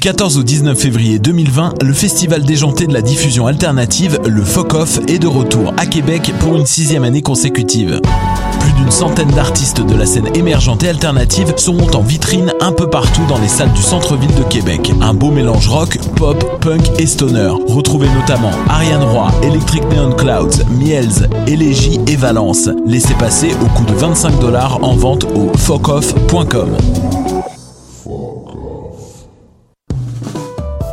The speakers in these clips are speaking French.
14 au 19 février 2020, le festival déjanté de la diffusion alternative, le FOC-OFF, est de retour à Québec pour une sixième année consécutive. Plus d'une centaine d'artistes de la scène émergente et alternative seront en vitrine un peu partout dans les salles du centre-ville de Québec. Un beau mélange rock, pop, punk et stoner. Retrouvez notamment Ariane Roy, Electric Neon Clouds, Miels, Élégie et Valence. Laissez passer au coût de 25 dollars en vente au focoff.com.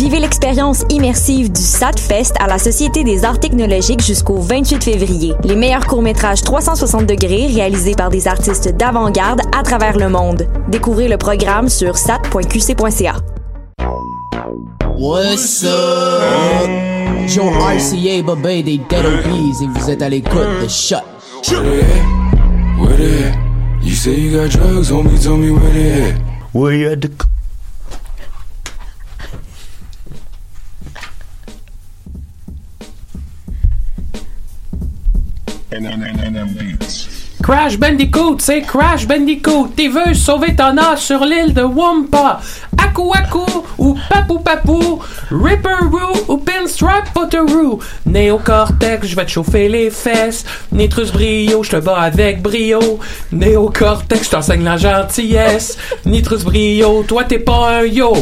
Vivez l'expérience immersive du SATFest à la Société des arts technologiques jusqu'au 28 février. Les meilleurs courts-métrages 360 degrés réalisés par des artistes d'avant-garde à travers le monde. Découvrez le programme sur sat.qc.ca. What's up? Joe RCA, des Dead Obies et vous êtes à l'écoute de Shut. Where they at? Where they at? You say you got drugs, homie, tell me where they at. Where you at the Crash Bandicoot, c'est Crash Bandicoot. Tu veux sauver ton sur l'île de Wumpa. Aku Aku ou Papou Papou. Ripperoo ou Pinstripe Potteroo. Néocortex, je vais te chauffer les fesses. Nitrus Brio, je te bats avec brio. Néocortex, je t'enseigne la gentillesse. Nitrus Brio, toi t'es pas un yo.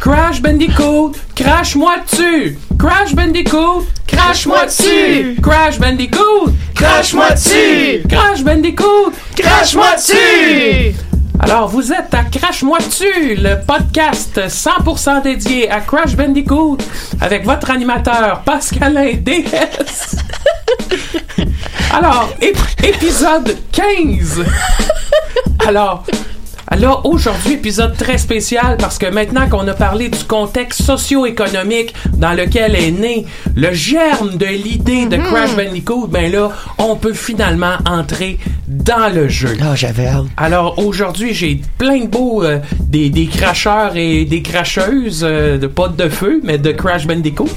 Crash Bandicoot, crash-moi dessus. Crash Bandicoot, crash-moi dessus. Crash Bandicoot, crash-moi dessus. Crash Bandicoot, crash-moi dessus. Alors, vous êtes à Crash-moi dessus, le podcast 100% dédié à Crash Bandicoot avec votre animateur Pascalin DS. Alors, ép- épisode 15. Alors, alors aujourd'hui, épisode très spécial parce que maintenant qu'on a parlé du contexte socio-économique dans lequel est né le germe de l'idée de Crash Bandicoot, ben là, on peut finalement entrer dans le jeu. Ah, j'avais hâte. Alors aujourd'hui, j'ai plein de beaux euh, des, des cracheurs et des cracheuses euh, de pas de feu, mais de Crash Bandicoot.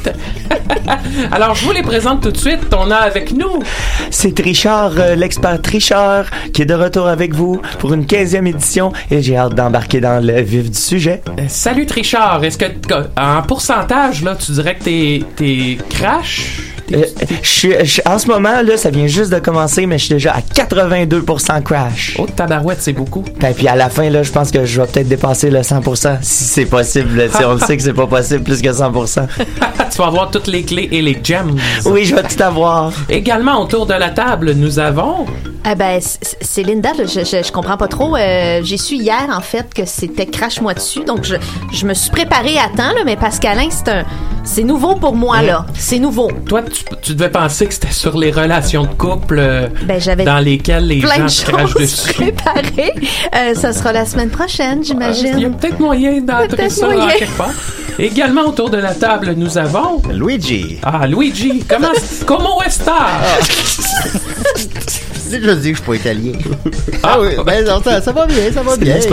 Alors je vous les présente tout de suite. On a avec nous C'est Trichard, euh, l'expert Trichard, qui est de retour avec vous pour une 15e édition et j'ai hâte d'embarquer dans le vif du sujet. Euh, Salut Trichard. Est-ce que que- en pourcentage là, tu dirais que t'es t'es crash? Euh, t'es- je suis- je- en ce moment, là, ça vient juste de commencer, mais je suis déjà à 82% crash. Oh tabarouette, c'est beaucoup. Et puis à la fin, là, je pense que je vais peut-être dépasser le 100%, si c'est possible. sais, on le sait que c'est pas possible plus que 100%. tu vas avoir toutes les clés et les gems. Oui, je vais tout avoir. Également autour de la table, nous avons Ah ben, c'est Linda, je, je comprends pas trop. Euh, J'ai su hier, en fait, que c'était crache-moi dessus. Donc, je, je me suis préparée à temps, là, mais Pascalin, c'est un, c'est nouveau pour moi, là. C'est nouveau. toi, tu, tu devais penser que c'était sur les relations de couple euh, Ben, j'avais dans lesquelles les plein gens de se crachent dessus. préparées. Euh, ça sera la semaine prochaine, Il y a j'imagine. peut-être moyen d'entrer ça moyen. en quelque part. Également autour de la table, nous avons Luigi. ah Luigi. Comment comment est-ce C'est que je dis que je suis pas italien. Ah oui, ben non, ça, ça va bien, ça va bien.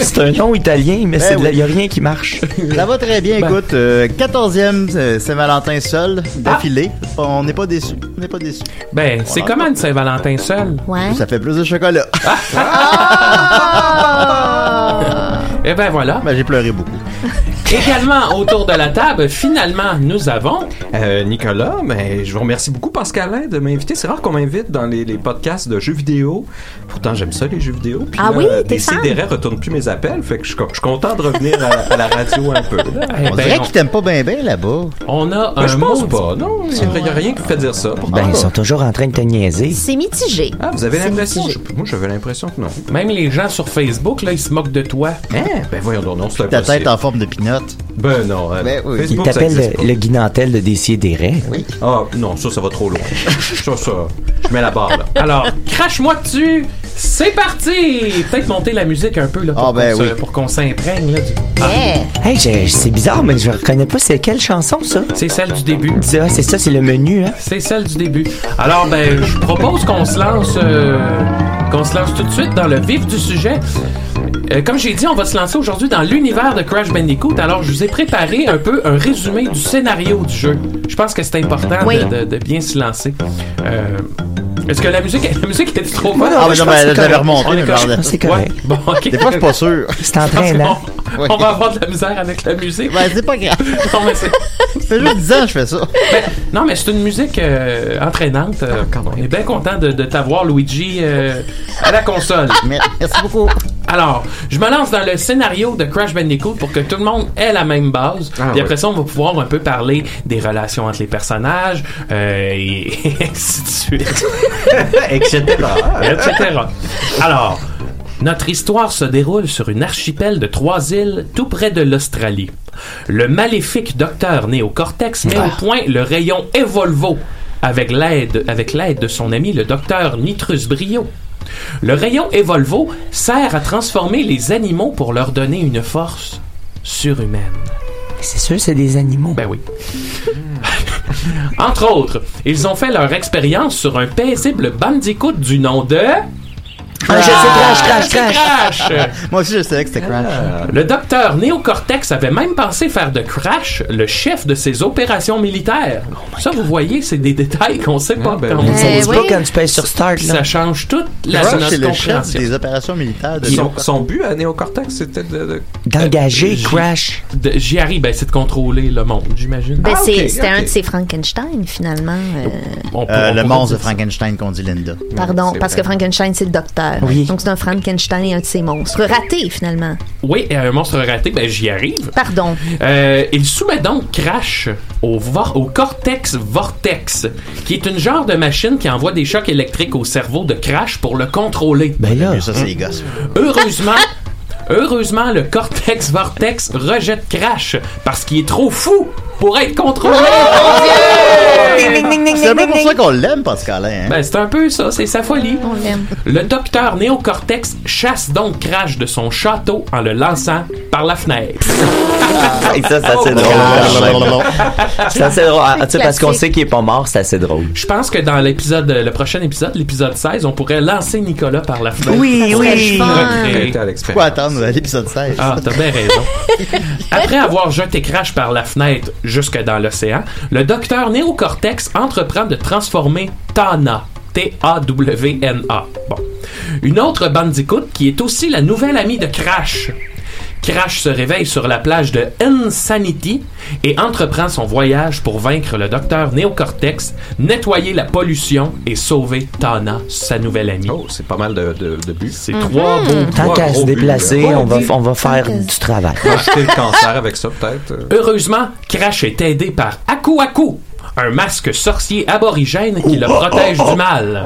C'est un nom italien, mais Ben il n'y oui. a rien qui marche. Ça va très bien, Ben. écoute. euh, 14e euh, Saint-Valentin seul, d'affilée. On n'est pas déçus. On n'est pas déçus. Ben, c'est comment une Saint-Valentin seul? Ouais. Ça fait plus de chocolat. Eh ben voilà. Ben, j'ai pleuré beaucoup. Également autour de la table, finalement, nous avons Euh, Nicolas, mais je vous remercie beaucoup Pascalin de m'inviter. C'est rare qu'on m'invite dans les, les podcasts de jeux vidéo. Pourtant, j'aime ça les jeux vidéo. Puis Ah là, oui, euh, t'es les fan? CDR retournent plus mes appels, fait que je suis co- je suis content de revenir à, à la radio un peu. Eh On ben, dirait qu'ils t'aiment pas bien bien là-bas. on a Ben, un je pense pas. Non, il n'y a rien qui me fait dire ça. Ben, ils sont toujours en train de te niaiser. C'est mitigé. Ah, vous avez l'impression? Moi, j'avais l'impression que non. Même les gens sur Facebook, là, ils se moquent de toi. Hein? Ben voyons donc, non, c'est Ta tête en forme de Ben non. Ben oui. Il t'appelle le, guinantel de Décideret. Oui. Ah, non, ça, ça va trop loin. ça, ça, je mets la barre, là. Alors, crache-moi dessus. C'est parti! Peut-être monter la musique un peu là, pour Ah, ben qu'on se- oui. pour qu'on s'imprègne. là, du- Yeah. Hey, je- c'est bizarre, mais je reconnais pas c'est quelle chanson, ça? C'est celle du début. Ah, c'est ça, c'est le menu, hein? C'est celle du début. Alors, ben, je propose qu'on se lance, euh, qu'on se lance tout de suite dans le vif du sujet. Euh, comme j'ai dit, on va se lancer aujourd'hui dans l'univers de Crash Bandicoot. Alors, je vous ai préparé un peu un résumé du scénario du jeu. Je pense que c'est important Oui. de, de- de bien se lancer. Euh, Est-ce que la musique, la musique est trop bonne? Ah, mais je non, mais c'est je l'avais correct. remonté. C'est correct. Ouais. Bon, ok. Des fois, je suis pas sûr. C'est entraînant. On, va avoir de la misère avec la musique. Ben, c'est pas grave. Non, mais c'est- Ça fait juste 10 ans que je fais ça. ben, non, mais c'est une musique euh, entraînante. Euh, on est bien content de, de t'avoir, Luigi, euh, à la console. Merci beaucoup. Alors, je me lance dans le scénario de Crash Bandicoot pour que tout le monde ait la même base. Ah, Puis après ouais. ça, on va pouvoir un peu parler des relations entre les personnages euh, et, et ainsi de suite, Etc. etc. Alors, notre histoire se déroule sur une archipel de trois îles tout près de l'Australie. Le maléfique docteur Néocortex met au point le rayon Evolvo avec l'aide avec l'aide de son ami le docteur Nitrus Brio. Le rayon Evolvo sert à transformer les animaux pour leur donner une force surhumaine. C'est sûr, c'est des animaux. Ben oui. Entre autres, ils ont fait leur expérience sur un paisible bandicoot du nom de... Ah, je sais, crash, crash, crash. Crash! Moi aussi, je savais que c'était Crash. Le docteur Néocortex avait même pensé faire de Crash le chef de ses opérations militaires. Ça, vous voyez, c'est des détails qu'on sait pas. Ah, ben quand on- Ça Eh oui. pas quand tu sur Start, là. Ça change toute la Crash, notre c'est le chef des opérations militaires de Son, son but à Néocortex, c'était de. de- D'engager J- Crash. De- J'y arrive, ben, c'est de contrôler le monde, j'imagine. Ben, Ah, c'était un de ces Frankenstein, finalement. euh, On peut- Euh, on le monstre de Frankenstein qu'on dit Linda. pardon, parce que Frankenstein, c'est le docteur. Oui. Donc, c'est un Frankenstein et un de ses monstres. Raté, finalement. Oui, un monstre raté, ben, j'y arrive. Pardon. Euh, il soumet donc Crash au, vor- au Cortex Vortex, qui est une genre de machine qui envoie des chocs électriques au cerveau de Crash pour le contrôler. Ben là. Mais ça, c'est les gosses. Heureusement, heureusement, le Cortex Vortex rejette Crash parce qu'il est trop fou pour être contrôlé. C'est un peu pour ça qu'on l'aime, Pascalin. Hein? Ben, c'est un peu ça, c'est sa folie. On l'aime. Le docteur Néocortex chasse donc Crash de son château en le lançant par la fenêtre. Et ça, c'est assez Oh, drôle. C'est assez drôle. Ah, tu sais, parce qu'on sait qu'il est pas mort, c'est assez drôle. Je pense que dans l'épisode, le prochain épisode, l'épisode 16, on pourrait lancer Nicolas par la fenêtre. Oui, oui. T'es à Faut attendre l'épisode 16. Ah, t'as bien raison. Après avoir jeté Crash par la fenêtre jusque dans l'océan, le docteur Néocortex entreprend de transformer Tana. T-A-W-N-A. Bon. Une autre bandicoot qui est aussi la nouvelle amie de Crash. Crash se réveille sur la plage de Insanity et entreprend son voyage pour vaincre le docteur Néocortex, nettoyer la pollution et sauver Tana, sa nouvelle amie. Oh, c'est pas mal de, de, de buts. C'est trois beaux Tant qu'à se déplacer, on va, on va faire du travail. Acheter le cancer avec ça, peut-être. euh. Heureusement, Crash est aidé par Aku Aku, un masque sorcier aborigène qui le protège du mal.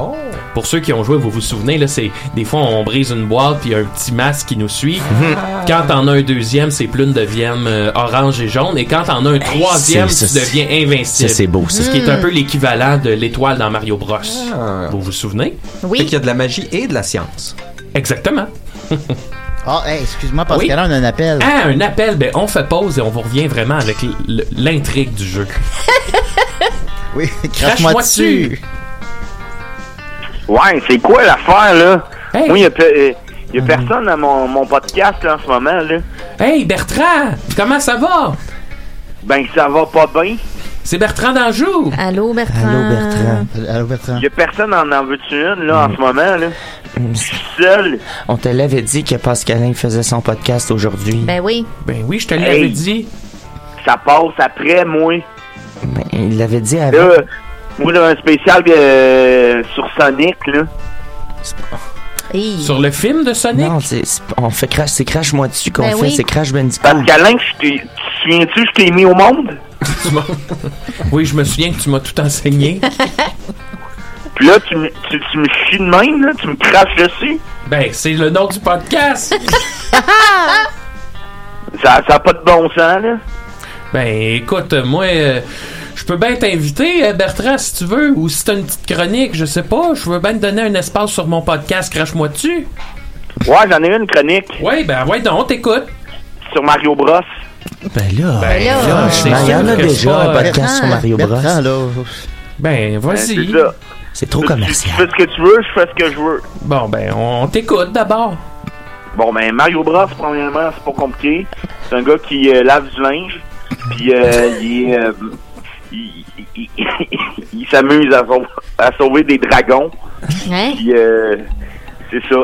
Pour ceux qui ont joué, vous vous souvenez, là, c'est des fois on brise une boîte puis il y a un petit masque qui nous suit. Quand t'en as un deuxième, ses plumes deviennent euh, orange et jaune, et quand t'en as un troisième, c'est- tu ça, deviens Ça, invincible. c'est beau, ça. Ce qui est un peu l'équivalent de l'étoile dans Mario Bros. Ah. Vous vous souvenez? Fait Oui. qu'il y a de la magie et de la science. Exactement. Ah, hey, excuse-moi, parce Oui. qu'elle a un appel. Ah, un appel. Ben, on fait pause et on vous revient vraiment avec l- l- l'intrigue du jeu. Oui, Crache-moi dessus. Ouais, c'est quoi l'affaire, là? Hey. Moi, il y a, pe- euh, y a personne à mon, mon podcast, là, en ce moment, là. Hey, Bertrand, comment ça va? Ben, ça va pas bien. C'est Bertrand d'Anjou. Allô, Bertrand. Allô, Bertrand. Allô, Bertrand. Y a personne en en veux-tu une, là, Mm. en ce moment, là? Hum, Je suis seul. On te l'avait dit que Pascalin faisait son podcast aujourd'hui. Ben oui. Ben oui, je te l'avais Hey. dit. Ça passe après, moi. Ben, il l'avait dit avant. Là, moi, là, un spécial euh, sur Sonic, là. Hey. Sur le film de Sonic? Non, c'est, c'est- on fait crash, c'est crash-moi dessus qu'on Ben fait, oui. c'est crash Bandicoot. Pascalin, je t'ai- tu te souviens-tu, je t'ai mis au monde? Tu m'as- oui, je me souviens que tu m'as tout enseigné. Puis là, tu, me- tu, tu me chies de même, là, tu me craches dessus. Ben, c'est le nom du podcast. Ça n'a pas de bon sens, là. Ben, écoute, moi, euh, je peux bien t'inviter, euh, Bertrand, si tu veux, ou si t'as une petite chronique, je sais pas, je veux bien te donner un espace sur mon podcast, crache-moi dessus. Ouais, j'en ai une chronique Ouais, ben, ouais, donc, on t'écoute. sur Mario Bros. Ben là, Ben là, c'est Ben, il y en a déjà pas, un euh, podcast sur Mario Bros. Bertrand, là. Ben, Ben, c'est vas-y. ça. C'est trop Tu, tu commercial. fais ce que tu veux, je fais ce que je veux. Bon, ben, on t'écoute d'abord. Bon, ben, Mario Bros, premièrement, c'est pas compliqué. C'est un gars qui euh, lave du linge, puis euh, il euh, il, il- il- s'amuse à, sau- à sauver des dragons, Hein? puis euh, c'est ça.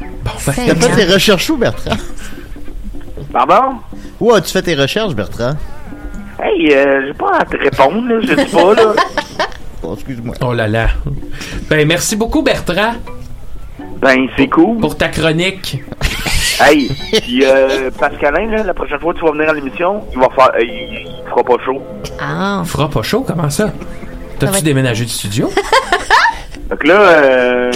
Bon, ben, T'as fait tes recherches où, Bertrand? Pardon? Où as-tu fait tes recherches, Bertrand? Hey, euh, j'ai pas à te répondre, là, je sais pas, là. Oh, excuse-moi. oh là là. Ben, merci beaucoup, Bertrand, Ben, c'est cool. pour ta chronique. Hey, puis euh, Pascalin, là, la prochaine fois que tu vas venir à l'émission, il va faire, euh, il, il fera pas chaud. Ah. Fera pas chaud, comment ça? T'as-tu va être- déménagé du studio? Donc là, euh,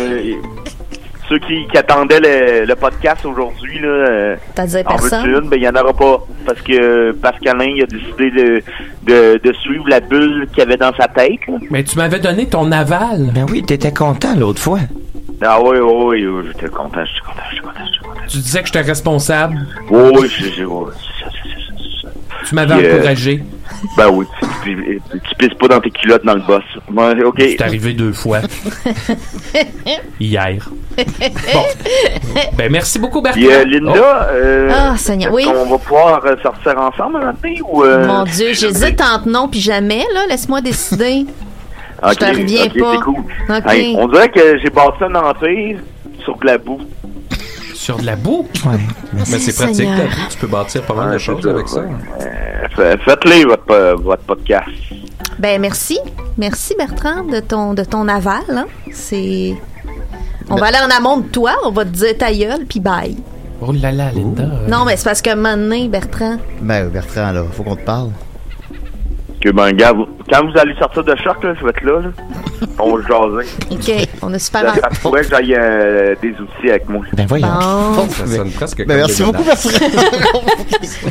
ceux qui, qui attendaient le, le podcast aujourd'hui, là, euh, T'as dit veux-tu personne? une? Ben, il y en aura pas. Parce que Pascalin, il a décidé de, de, de suivre la bulle qu'il avait dans sa tête, là. Mais tu m'avais donné ton aval. Ben oui, t'étais content l'autre fois. Ah oui, oui, oui, oui, j'étais content, j'étais content, j'étais content, j'étais content. Tu disais que j'étais responsable? Oui, oui, j'ai, j'ai, oui, c'est ça, c'est ça, c'est ça. Tu m'avais Puis, euh, encouragé. Ben oui, tu, tu, tu pisses pas dans tes culottes dans le boss. Ok. C'est arrivé deux fois. Hier. Bon. Ben, merci beaucoup, Bertrand. Puis euh, Linda, euh, Ah, Seigneur, oui. on va pouvoir euh, sortir ensemble un matin ou... Euh, Mon Dieu, j'hésite entre non puis jamais, là. Laisse-moi décider. Ok, je te reviens ok, pas. c'est cool. Ok. Hey, on dirait que j'ai bâti un empire sur de la boue. Sur de la boue? Ouais. Mais c'est pratique, ta vie. Tu peux bâtir pas mal Ouais, de choses avec ça. Euh, Faites-les, votre, euh, votre podcast. Ben, merci. Merci, Bertrand, de ton, de ton aval. Hein. C'est. On va aller en amont de toi, on va te dire ta gueule, puis bye. Oh là là, Linda. euh, Non, mais c'est parce que maintenant, Bertrand. Ben, Bertrand, là, faut qu'on te parle. Que ben, gars, vous- quand vous allez sortir de choc, là, je vais être là. là. On va jaser. OK, on a super Ça, ça pourrait que j'aille euh, des outils avec moi. Ben voyons. Bon. Ça sonne presque Ben, merci des beaucoup. Bertrand.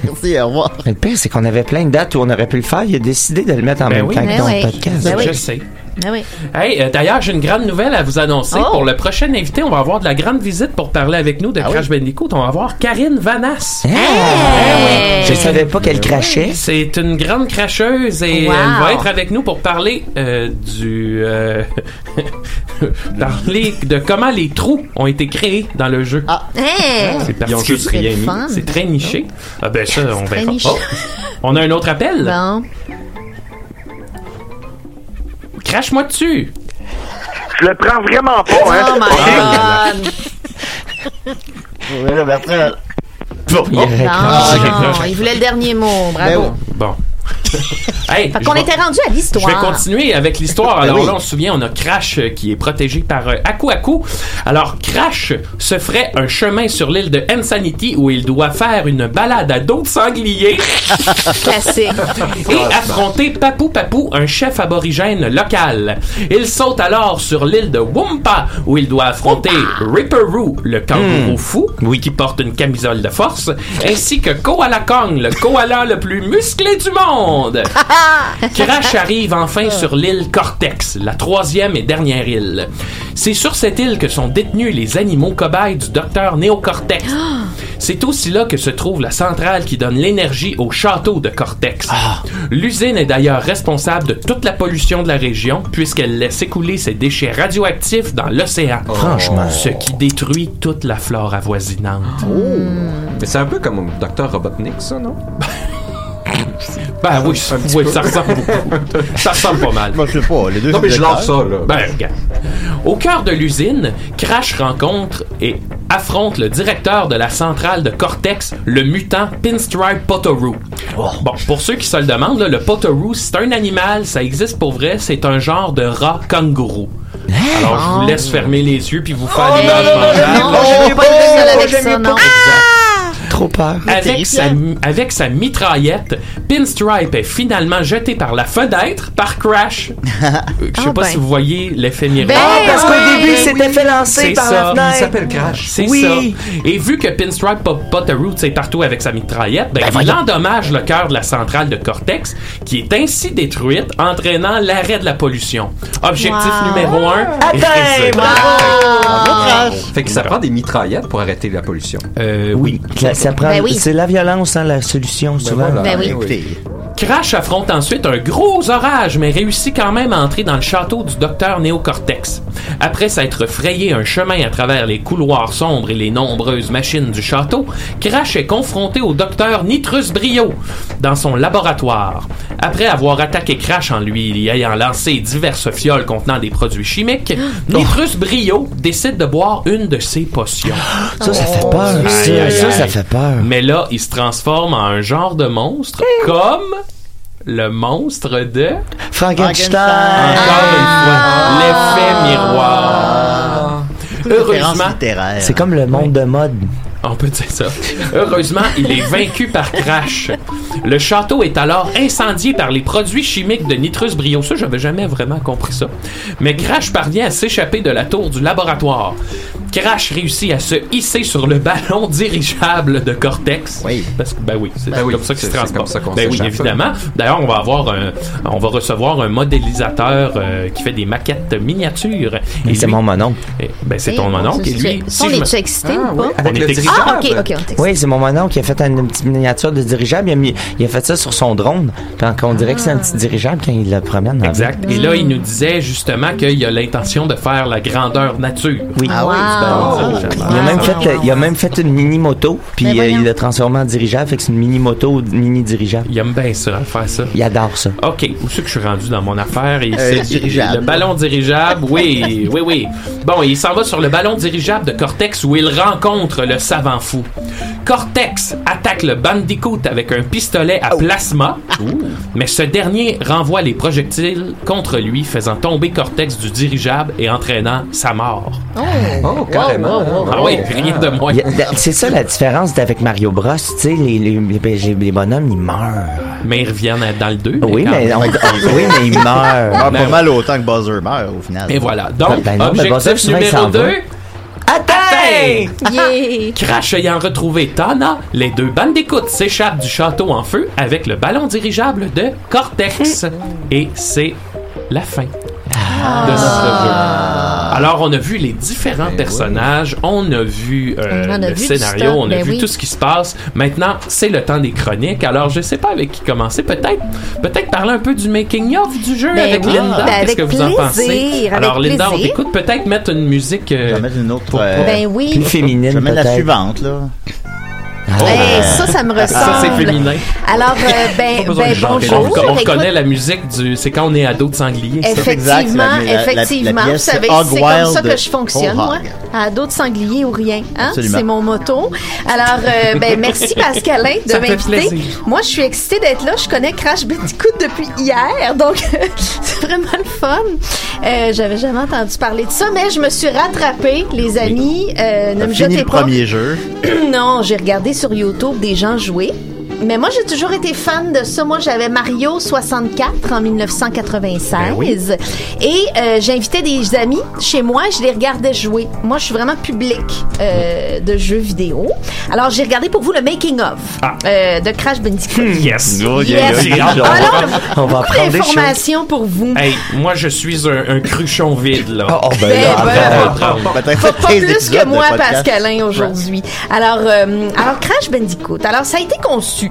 merci, au revoir. Mais le pire, c'est qu'on avait plein de dates où on aurait pu le faire. Il a décidé de le mettre en Ben même oui. temps Ben que ton oui. podcast. Ben oui. Je sais. Ah oui. Hey, euh, d'ailleurs, j'ai une grande nouvelle à vous annoncer. Oh. Pour le prochain invité, on va avoir de la grande visite pour parler avec nous de Ah Crash Bandicoot. On va avoir Karine Vanas. Ah! Hey! Je savais pas qu'elle crachait. C'est une grande cracheuse et Wow. elle va être avec nous pour parler euh, du euh, parler de comment les trous ont été créés dans le jeu. Ah. Hey! C'est particulier. juste rien mis. fun. C'est très niché. Ah ben ça, on verra. Oh, on a un autre appel. Bon. Crache-moi dessus. Je le prends vraiment pas, hein. Oh my god! Il Non, voulait le dernier mot. Ben Bravo. oui. Bon. hey, Fait qu'on était rendu à Je vais l'histoire. continuer avec l'histoire. Ben Alors oui. là, on se souvient, on a Crash euh, qui est protégé par euh, Aku Aku. Alors, Crash se ferait un chemin sur l'île de Insanity où il doit faire une balade à dos de sanglier Classique. et affronter Papou Papou, un chef aborigène local. Il saute alors sur l'île de Wumpa où il doit affronter Ripperoo, le kangourou fou, qui porte une camisole de force, ainsi que Koala Kong, le koala le plus musclé du monde. Monde. Crash arrive enfin sur l'île Cortex, la troisième et dernière île. C'est sur cette île que sont détenus les animaux cobayes du docteur Néocortex. C'est aussi là que se trouve la centrale qui donne l'énergie au château de Cortex. L'usine est d'ailleurs responsable de toute la pollution de la région puisqu'elle laisse écouler ses déchets radioactifs dans l'océan. Franchement. Ce qui détruit toute la flore avoisinante. Mais c'est un peu comme Dr. Robotnik, ça, non? Ben oui, ça- oui, ça ressemble beaucoup. Ça ressemble pas mal. Moi, je sais pas, les deux Non, mais je lance ça, là. Ben, regarde. Au cœur de l'usine, Crash rencontre et affronte le directeur de la centrale de Cortex, le mutant Pinstripe Potoroo. Bon, pour ceux qui se le demandent, là, le Potoroo, c'est un animal, ça existe pour vrai, c'est un genre de rat kangourou. Alors, je vous laisse fermer les yeux puis vous faire l'image mentale. Non, non. Trop peur. Avec sa, avec sa mitraillette, Pinstripe est finalement jeté par la fenêtre par Crash. Euh, Je sais Ah pas ben. si vous voyez l'effet miroir. Ben, Parce qu'au oui, début, il s'était fait lancer par ça. la Il fenêtre. Il s'appelle Crash. C'est Oui. ça. Et vu que Pinstripe Pot- Potteroo est partout avec sa mitraillette, ben, il endommage le cœur de la centrale de Cortex, qui est ainsi détruite, entraînant l'arrêt de la pollution. Objectif Wow. numéro un. Atteint, Bravo, Crash. Fait que ça prend des mitraillettes pour arrêter la pollution. Euh, oui. Ça, ça Ben oui. C'est la violence, hein, la solution, souvent. voilà. Ben oui. Écoutez, Crash affronte ensuite un gros orage, mais réussit quand même à entrer dans le château du docteur Néocortex. Après s'être frayé un chemin à travers les couloirs sombres et les nombreuses machines du château, Crash est confronté au docteur Nitrus Brio dans son laboratoire. Après avoir attaqué Crash en lui y ayant lancé diverses fioles contenant des produits chimiques, Nitrus Brio décide de boire une de ses potions. Ça, ça fait peur. Aïe, Ça, aïe, ça, aïe. ça fait peur. Mais là, il se transforme en un genre de monstre, comme le monstre de... Frankenstein. Encore une fois, l'effet miroir. référence Heureusement. C'est comme le monde de mode. on peut dire ça. Heureusement, il est vaincu par Crash. Le château est alors incendié par les produits chimiques de Nitrus Brio. Ça, j'avais jamais vraiment compris ça. Mais Crash parvient à s'échapper de la tour du laboratoire. Crash réussit à se hisser sur le ballon dirigeable de Cortex. Oui. Parce que, ben oui, c'est Ben oui, comme ça qu'il se c'est- c'est transporte. ben oui, évidemment. D'ailleurs, on va avoir un, on va recevoir un modélisateur euh, qui fait des maquettes miniatures. Et c'est lui- mon mononcle. Ben, c'est ton mon mononcle. Et lui, si on me- est-tu excité Ah, ou pas? oui, avec On le est dirigeable. Ah, ok, ok, on est. Oui, c'est mon mononcle qui a fait une petite miniature de dirigeable. Il a, mis- il a fait ça sur son drone. Puis on dirait que c'est un petit dirigeable quand il le promène. Exact. Et là, il nous disait justement qu'il a l'intention de faire la grandeur nature. Oui. Ah oui, Wow. Il a même fait, il a même fait une mini moto, puis euh, il l'a transformé en dirigeable, fait que c'est une mini moto, mini dirigeable. Il aime bien ça, faire ça. Il adore ça. OK, où c'est que je suis rendu dans mon affaire? Et Euh, dirigeable. Le ballon dirigeable, oui, oui, oui. Bon, il s'en va sur le ballon dirigeable de Cortex où il rencontre le savant fou. Cortex attaque le Bandicoot avec un pistolet à plasma, mais ce dernier renvoie les projectiles contre lui, faisant tomber Cortex du dirigeable et entraînant sa mort. Oh, carrément. Ah oui, rien de moins. C'est ça la différence avec Mario Bros. Tu sais, les, les, les, les bonhommes, ils meurent. Mais ils reviennent dans le 2. Oui, mais, on- oui, mais ils meurent. Ah, Ben pas mal autant que Buzzer meurt au final. Et voilà. Donc, Ben non, mais Buzzer, objectif souvent, il numéro s'en va. 2. Atteint! Yeah! Crash ayant retrouvé Tana, les deux bandicoots s'échappent du château en feu avec le ballon dirigeable de Cortex. Et c'est la fin de notre jeu. Alors, on a vu les différents personnages, on a vu euh, On a le vu scénario, on a ben vu oui. tout ce qui se passe. Maintenant, c'est le temps des chroniques. Alors, je sais pas avec qui commencer. Peut-être, peut-être parler un peu du making of du jeu Ben avec oui, Linda. ben Qu'est-ce que vous en pensez? Alors, avec Linda, on t'écoute. Peut-être mettre une musique. euh, Je vais mettre une autre. pour- euh, Ben oui. Plus féminine, je vais mettre la suivante, là. Hey, ça, ça me ressemble. Ça, c'est féminin. Alors, euh, ben, ben On, bonjour. on Écoute, connaît la musique du. C'est quand on est ado de sanglier. ça. Effectivement, exact, la- la- la- effectivement. Vous savez, c'est comme ça que je fonctionne, moi. À dos de sanglier ou rien. Hein? Absolument. C'est mon motto. Alors, euh, ben, merci Pascalin de Ça m'inviter. Moi, je suis excitée d'être là. Je connais Crash Bandicoot depuis hier, donc c'est vraiment le fun. Euh, J'avais jamais entendu parler de ça, mais je me suis rattrapée, les amis. Euh, ne me jetez le pas. premier jeu. non, j'ai regardé sur YouTube des gens jouer. Mais moi, j'ai toujours été fan de ça. Moi, j'avais Mario 64 en 1996. Ben oui. Et euh, j'invitais des amis chez moi et je les regardais jouer. Moi, je suis vraiment public euh, de jeux vidéo. Alors, j'ai regardé pour vous le making of Ah. euh, de Crash Bandicoot. Yes. Oh, Yes. yeah, yeah. Alors, On va beaucoup d'informations pour vous. Hey, moi, je suis un, un cruchon vide, là. Oh, ben Ben, ben. Ben, t'as Pas, fait pas 15 plus que moi. Pascalin, aujourd'hui. Alors, euh, alors, Crash Bandicoot. Alors, ça a été conçu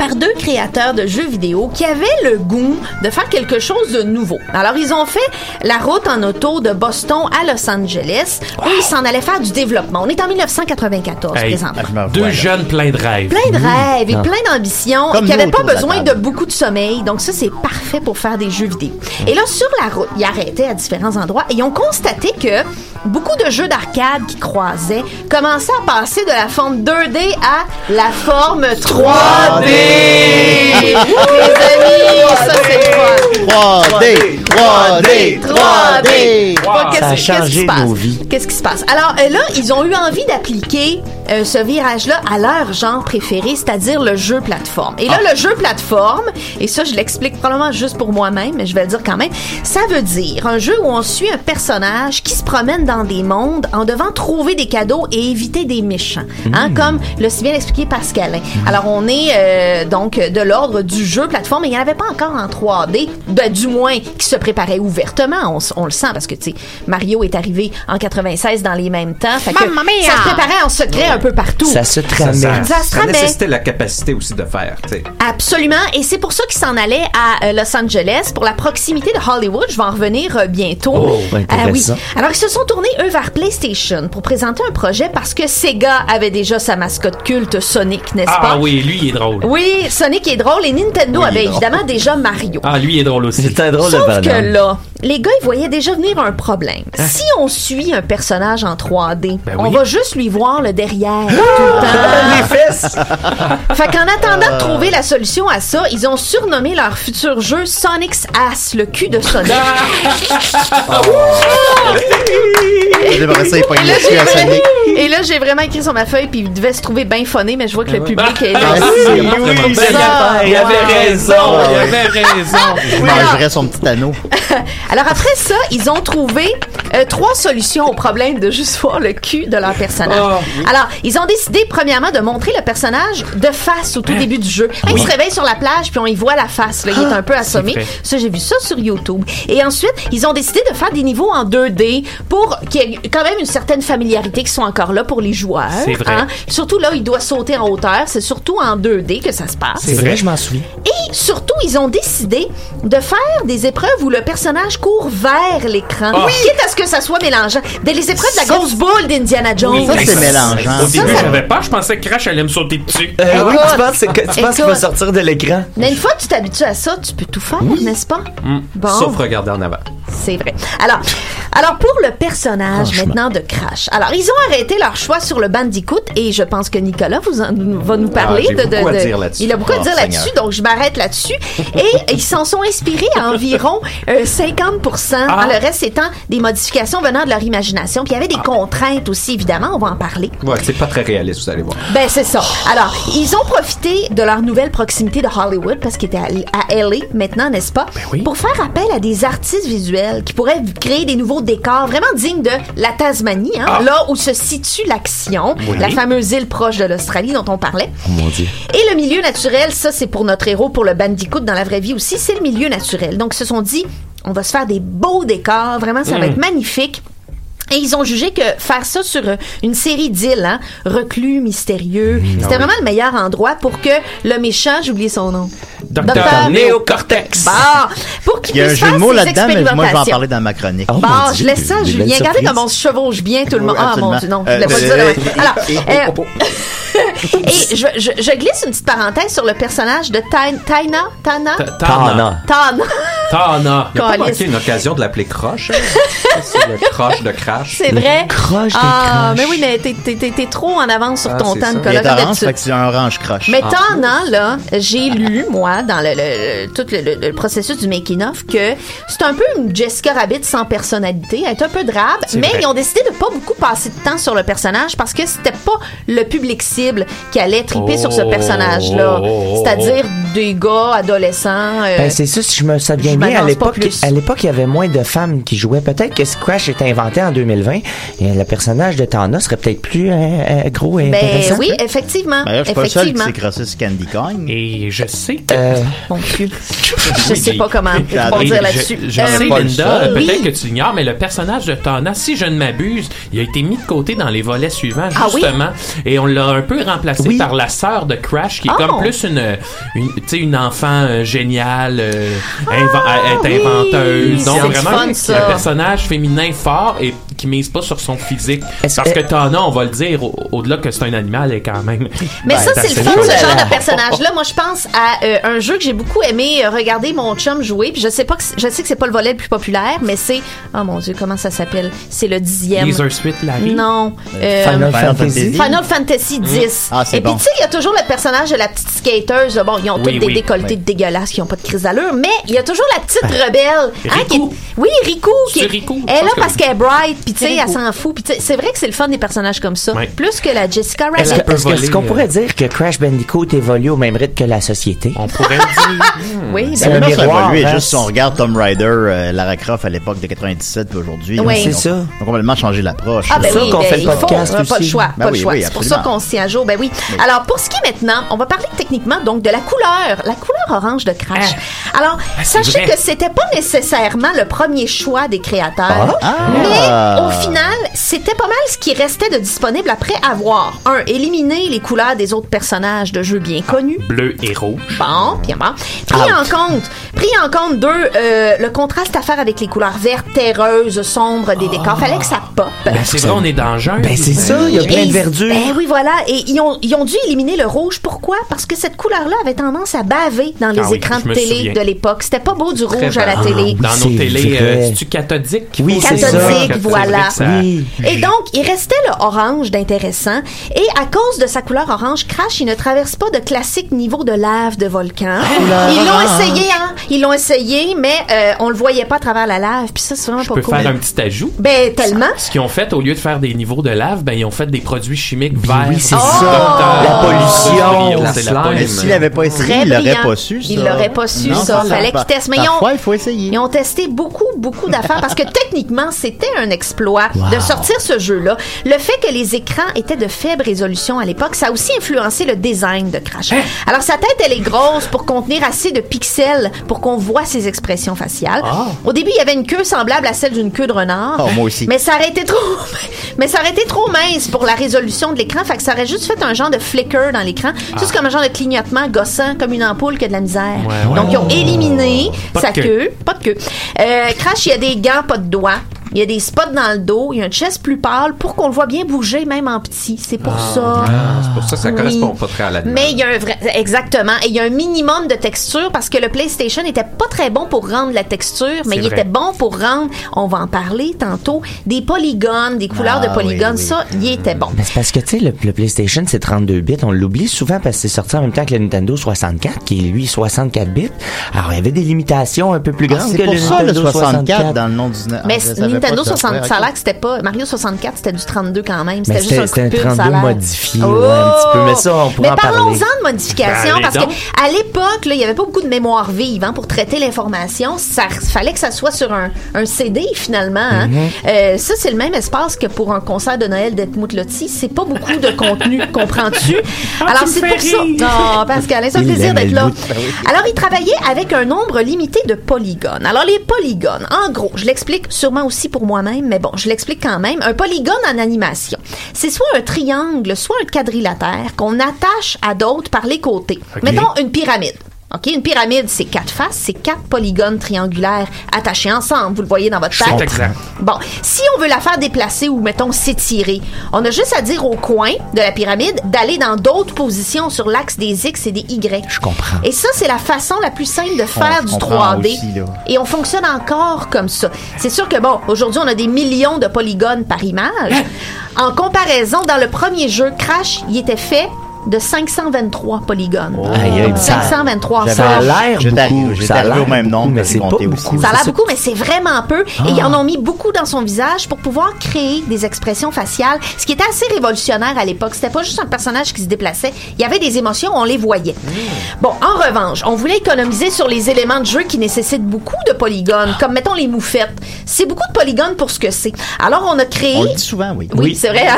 par deux créateurs de jeux vidéo qui avaient le goût de faire quelque chose de nouveau. Alors, ils ont fait la route en auto de Boston à Los Angeles où ils s'en allaient faire du développement. On est en 1994 Hey, présentement. Ah, Deux jeunes pleins de rêves. Plein de rêves et plein d'ambitions Comme qui nous n'avaient pas de besoin de beaucoup de sommeil. Donc ça, c'est parfait pour faire des jeux vidéo. Et là, sur la route, ils arrêtaient à différents endroits et ils ont constaté que beaucoup de jeux d'arcade qui croisaient commençaient à passer de la forme 2D à la forme 3D. Les amis, ça c'est fun. 3D, 3D, 3D. Pas qu'est-ce- Ça a qu'est-ce qui changé se passe? nos vies. Qu'est-ce qui se passe? Alors euh, là, ils ont eu envie d'appliquer euh, ce virage-là à leur genre préféré, c'est-à-dire le jeu plateforme. Et là, Ah. le jeu plateforme, et ça, je l'explique probablement juste pour moi-même, mais je vais le dire quand même, ça veut dire un jeu où on suit un personnage qui se promène dans des mondes en devant trouver des cadeaux et éviter des méchants. Hein, Hmm. comme l'a si bien expliqué Pascalin. Alors, on est euh, donc de l'ordre du jeu plateforme, et il n'y en avait pas encore en 3D, ben, du moins qui se préparait ouvertement. On, le sent parce que, tu sais, Mario est arrivé en 96 dans les mêmes temps. Fait que ça se préparait en secret un peu partout. Ça se Ça, tramait. ça, Ça se ça nécessitait la capacité aussi de faire, tu sais. Absolument, et c'est pour ça qu'ils s'en allaient à euh, Los Angeles pour la proximité de Hollywood. Je vais en revenir euh, bientôt. Oh, Ah oui. intéressant. Alors ils se sont tournés eux vers PlayStation pour présenter un projet parce que Sega avait déjà sa mascotte culte Sonic, n'est-ce Ah pas? oui, lui, il est drôle. Oui, Sonic est drôle et Nintendo Oui, avait évidemment déjà Mario. Ah, lui, il est drôle aussi. C'est un drôle Sauf que là, les gars, ils voyaient déjà venir un problème. Hein? Si on suit un personnage en 3D, Ben on oui. va juste lui voir le derrière tout le temps. Les fesses! Fait qu'en attendant Euh. de trouver la solution à ça, ils ont surnommé leur futur jeu Sonic's Ass, le cul de Sonic. Il Et là, j'ai vraiment- écrit sur ma feuille, puis il devait se trouver bien phoné, mais je vois que le public est là. Ah. Il avait raison, il avait raison. Je mangerais son petit anneau. Alors après ça, ils ont trouvé euh, trois solutions au problème de juste voir le cul de leur personnage. Ah, Alors, ils ont décidé premièrement de montrer le personnage de face au tout début du jeu. Quand il se réveille sur la plage, puis on y voit la face. Là, il est un peu assommé. Ça, j'ai vu ça sur YouTube. Et ensuite, ils ont décidé de faire des niveaux en 2D pour qu'il y ait quand même une certaine familiarité qui soit encore là pour les joueurs. C'est vrai. hein. Surtout là, il doit sauter en hauteur. C'est surtout en 2D que ça se passe. C'est vrai, je m'en souviens. Et surtout, ils ont décidé de faire des épreuves où le personnage court vers l'écran. Ah. Quitte à ce que ça soit mélangeant. Des épreuves de la grosse boule d'Indiana Jones. Ça, c'est mélangeant. Au début, j'avais pas. Je pensais que Crash allait me sauter dessus. Euh, oui, tu penses, que- tu penses qu'il va sortir de l'écran? Mais une fois que tu t'habitues à ça, tu peux tout faire, n'est-ce pas? Bon. Sauf regarder en avant. C'est vrai. Alors, alors pour le personnage maintenant de Crash. Alors, ils ont arrêté leur choix sur le Bandicoot et je pense que Nicolas vous en- va nous parler Ah, de, de- beaucoup à de- dire là-dessus. Il a beaucoup à Oh, dire là-dessus, donc je m'arrête là-dessus. Et ils s'en sont inspirés à environ euh, 50 Ah. Le reste étant des modifications venant de leur imagination. Puis il y avait des contraintes aussi, évidemment. On va en parler. Ouais, c'est pas très réaliste, vous allez voir. Ben, c'est ça. Alors, ils ont profité de leur nouvelle proximité de Hollywood, parce qu'ils étaient à, à LA maintenant, n'est-ce pas? Ben oui. Pour faire appel à des artistes visuels qui pourraient créer des nouveaux décors vraiment dignes de la Tasmanie, hein, Ah. là où se situe l'action, Oui. la fameuse île proche de l'Australie dont on parlait. Oh mon Dieu. Et le milieu naturel, ça c'est pour notre héros, pour le Bandicoot dans la vraie vie aussi, c'est le milieu naturel. Donc ils se sont dit, on va se faire des beaux décors, vraiment ça va Mm. être magnifique. Et ils ont jugé que faire ça sur euh, une série d'îles, hein, reclus, mystérieux, Mm. c'était Ah vraiment le meilleur endroit pour que le méchant, j'ai oublié son nom. Docteur Néocortex. Bon, pour qu'il Il y a un puisse jeu de faire mots là-dedans, mais moi, je vais en parler dans ma chronique. Oh, Bon, je laisse ça Julien. Regardez surprises. comme on se chevauche bien tout le Oui, monde. Ah mon Dieu, non, je Euh, voulais pas dire. euh. Alors, et je, je, je glisse une petite parenthèse sur le personnage de Taina, Tana, Ta- Tana. Tana. Tana. Tana. Il n'y a pas manqué une occasion de l'appeler croche. hein? C'est le croche de crash. C'est vrai. croche de Ah, mais oui, mais t'es- t'es t'es- t'es trop en avance sur Ah, ton temps, ça. Il est d'habitude. fait que c'est un orange croche. Mais tant an, là, j'ai lu, moi, dans le, le- le- tout le, le- le processus du making-of, que c'est un peu une Jessica Rabbit sans personnalité. Elle est un peu drabe, mais vrai. ils ont décidé de pas beaucoup passer de temps sur le personnage parce que c'était pas le public cible qui allait triper sur ce Oh, personnage-là. oh, oh, oh. C'est-à-dire des gars adolescents. euh, Ben, c'est ça, si je me souviens je bien, à pas l'époque, plus. à l'époque, il y avait moins de femmes qui jouaient. Peut-être que Crash était inventé en 2020 et le personnage de Tana serait peut-être plus euh, euh, gros et ben intéressant. oui, effectivement. Ben là, je suis pas le seul qui effectivement. s'est crossé sur Candy Kong. Et je sais que. Euh, Mon Dieu. Je sais pas comment Et là-dessus. Je, je Euh, sais, Linda, peut-être Oui. que tu l'ignores, mais le personnage de Tana, si je ne m'abuse, il a été mis de côté dans les volets suivants, Ah oui? justement. Et on l'a un peu remplacé Oui. par la sœur de Crash, qui est Oh. comme plus une, une, tu sais, une enfant euh, géniale, euh, Ah inventeuse. Donc, C'est vraiment, fun, ça. un personnage féminin fort et qui mise pas sur son physique. Parce que- que Tana, on va le dire, au- au-delà que c'est un animal, elle est quand même. Mais Ben, ça, c'est assez le fun, ce genre de personnage-là. Moi, je pense à euh, un jeu que j'ai beaucoup aimé euh, regarder mon chum jouer. Puis je sais pas que c'est- je sais que c'est pas le volet le plus populaire, mais c'est oh mon dieu, comment ça s'appelle? C'est le dixième. Laser Suite Larry. Non. Euh, Final Final Fantasy. Final Fantasy X. Ah, c'est Et puis, tu sais, il y a toujours le personnage de la petite skateuse. Bon, ils ont Oui, tous des oui, décolletés oui. dégueulasses qui ont pas de crise d'allure, mais il y a toujours la petite rebelle. qui Riku. est- Oui, Riku. Qui C'est est- Riku, Elle là parce qu'elle est bright, puis tu sais, C'est elle s'en fout. Puis tu sais, c'est vrai que c'est le fun des personnages comme ça. Ouais. Plus que la Jessica Est-ce Rabbit. est-ce qu'on voler, pourrait euh, dire que Crash Bandicoot évolue au même rythme que la société? On pourrait le dire. Oui, C'est ben, un ça a miroir, évolué. hein. Juste si on regarde Tomb Raider, euh, Lara Croft à l'époque de 97 puis aujourd'hui. Oui. C'est ça. Ils ont complètement changé l'approche. Ah, ben C'est ça oui, qu'on ben, fait le faut, podcast on a pas le aussi. choix, Ben pas oui, le choix. oui, c'est pour ça qu'on s'y à jour. Ben oui. Alors, pour ce qui est maintenant, on va parler techniquement donc de la couleur, la couleur orange de Crash. Alors, Ah, c'est sachez que c'était pas nécessairement le premier choix des créateurs, Ah. mais Ah. Au final, c'était pas mal ce qui restait de disponible après avoir un éliminé les couleurs des autres personnages de jeux bien connus. Bleu et rouge. Bon, bien bon. Pris en compte, pris en compte deux, euh, le contraste à faire avec les couleurs vertes, terreuses, sombres des décors. Fallait que ça pop. Ben, c'est vrai, on est dans le jungle. Ben, c'est ça, il y a plein Et de verdure. Ben oui, voilà. Et ils ont, ils ont dû éliminer le rouge. Pourquoi? Parce que cette couleur-là avait tendance à baver dans les Ah oui, écrans je de me télé souviens. de l'époque. C'était pas beau du rouge à la télé. Dans C'est nos télés, vrai. euh, c'est-tu cathodique? Oui, c'est ça. Cathodique, C'est voilà. vrai que ça- Oui. Et donc, il restait le orange d'intéressant. Et à cause de sa couleur orange, Crash, il ne traverse pas de classique niveau de lave de volcan. Ah, Ils l'ont essayé, hein. Ils l'ont essayé, mais euh, on le voyait pas à travers la lave. Puis ça, c'est vraiment Je pas peux cool. faire un petit ajout. Ben, tellement. Ce qu'ils ont fait, au lieu de faire des niveaux de lave, ben, ils ont fait des produits chimiques Oui, verts. oui, c'est Oh! ça. La pollution, la la slime. S'il l'avait pas essayé, il l'aurait pas su, ça. Il l'aurait pas su, Non, ça. Fallait qu'il teste. Mais ils ont- il faut essayer. Ils ont testé beaucoup, beaucoup d'affaires parce que techniquement, c'était un exploit de sortir ce jeu-là. Le fait que les écrans étaient de faible résolution à l'époque, ça a aussi influencé le design de Crash. Hein? Alors, sa tête, elle est grosse pour contenir assez de pixels pour qu'on voit ses expressions faciales. Au début, il y avait une queue semblable à celle d'une queue de renard. Oh, moi aussi. Mais ça aurait été trop, mais ça aurait été trop mince pour la résolution de l'écran. Fait que ça aurait juste fait un genre de flicker dans l'écran. Juste comme un genre de clignotement gossant, comme une ampoule qui a de la misère. Ouais, ouais. Donc, ils ont éliminé sa queue. queue. Pas de queue. Euh, Crash, il y a des gants, pas de doigts. Il y a des spots dans le dos. Il y a un chest plus pâle pour qu'on le voit bien bouger, même en petit. C'est pour ça. Ah, c'est pour ça que ça Oui. correspond pas très à l'animal. Mais il y a un vrai, exactement, et il y a un minimum de texture parce que le PlayStation était pas très bon pour rendre la texture, mais il vrai. était bon pour rendre, on va en parler tantôt, des polygones, des couleurs Ah, de polygones, oui, oui. ça, il était bon. Mais c'est parce que, tu sais, le, le PlayStation, c'est 32 bits. On l'oublie souvent parce que c'est sorti en même temps que le Nintendo 64, qui est, lui, 64 bits. Alors, il y avait des limitations un peu plus Ah, grandes c'est que pour le ça le Nintendo 64 dans le nom du... Ah, Mais savais Nintendo pas ça. 64, Ouais, ça a l'air que c'était pas. Mario 64, c'était du 32 quand même. Mais C'était juste un coup de un pub, ça a 32 l'air. modifié, ouais, un petit peu. Mais ça, on pourra Mais en parler. parlons-en de modification Ben, parce que à l'époque, il y avait pas beaucoup de mémoire vive hein, pour traiter l'information. Ça fallait que ça soit sur un, un CD finalement. hein. Mm-hmm. Euh, ça, c'est le même espace que pour un concert de Noël d'Edmund Lotti. C'est pas beaucoup de contenu, comprends-tu? Ah, Alors c'est pour ça. Non, Pascal, c'est un plaisir d'être là. Alors, il travaillait avec un nombre limité de polygones. Alors, les polygones, en gros, je l'explique sûrement aussi pour moi-même, mais bon, je l'explique quand même. Un polygone en animation, c'est soit un triangle, soit un quadrilatère qu'on attache à d'autres par les côtés. Mettons une pyramide. OK, une pyramide, c'est quatre faces, c'est quatre polygones triangulaires attachés ensemble. Vous le voyez dans votre tête. C'est exact. Bon, si on veut la faire déplacer ou, mettons, s'étirer, on a juste à dire au coin de la pyramide d'aller dans d'autres positions sur l'axe des X et des Y. Je comprends. Et ça, c'est la façon la plus simple de faire On du comprend 3D. aussi, là. Et on fonctionne encore comme ça. C'est sûr que, bon, aujourd'hui, on a des millions de polygones par image. En comparaison, dans le premier jeu, Crash, il était fait de 523 polygones. Aïe, aïe, ça- 523. Ça a l'air beaucoup. ça a l'air au même nombre, mais c'est pas compté beaucoup. aussi. Ça a l'air beaucoup, mais c'est vraiment peu. Ah. Et ils en ont mis beaucoup dans son visage pour pouvoir créer des expressions faciales, ce qui était assez révolutionnaire à l'époque. C'était pas juste un personnage qui se déplaçait. Il y avait des émotions, on les voyait. Bon, en revanche, on voulait économiser sur les éléments de jeu qui nécessitent beaucoup de polygones, comme mettons les moufettes. C'est beaucoup de polygones pour ce que c'est. Alors, on a créé... On le dit souvent, oui. Oui, c'est vrai. hein?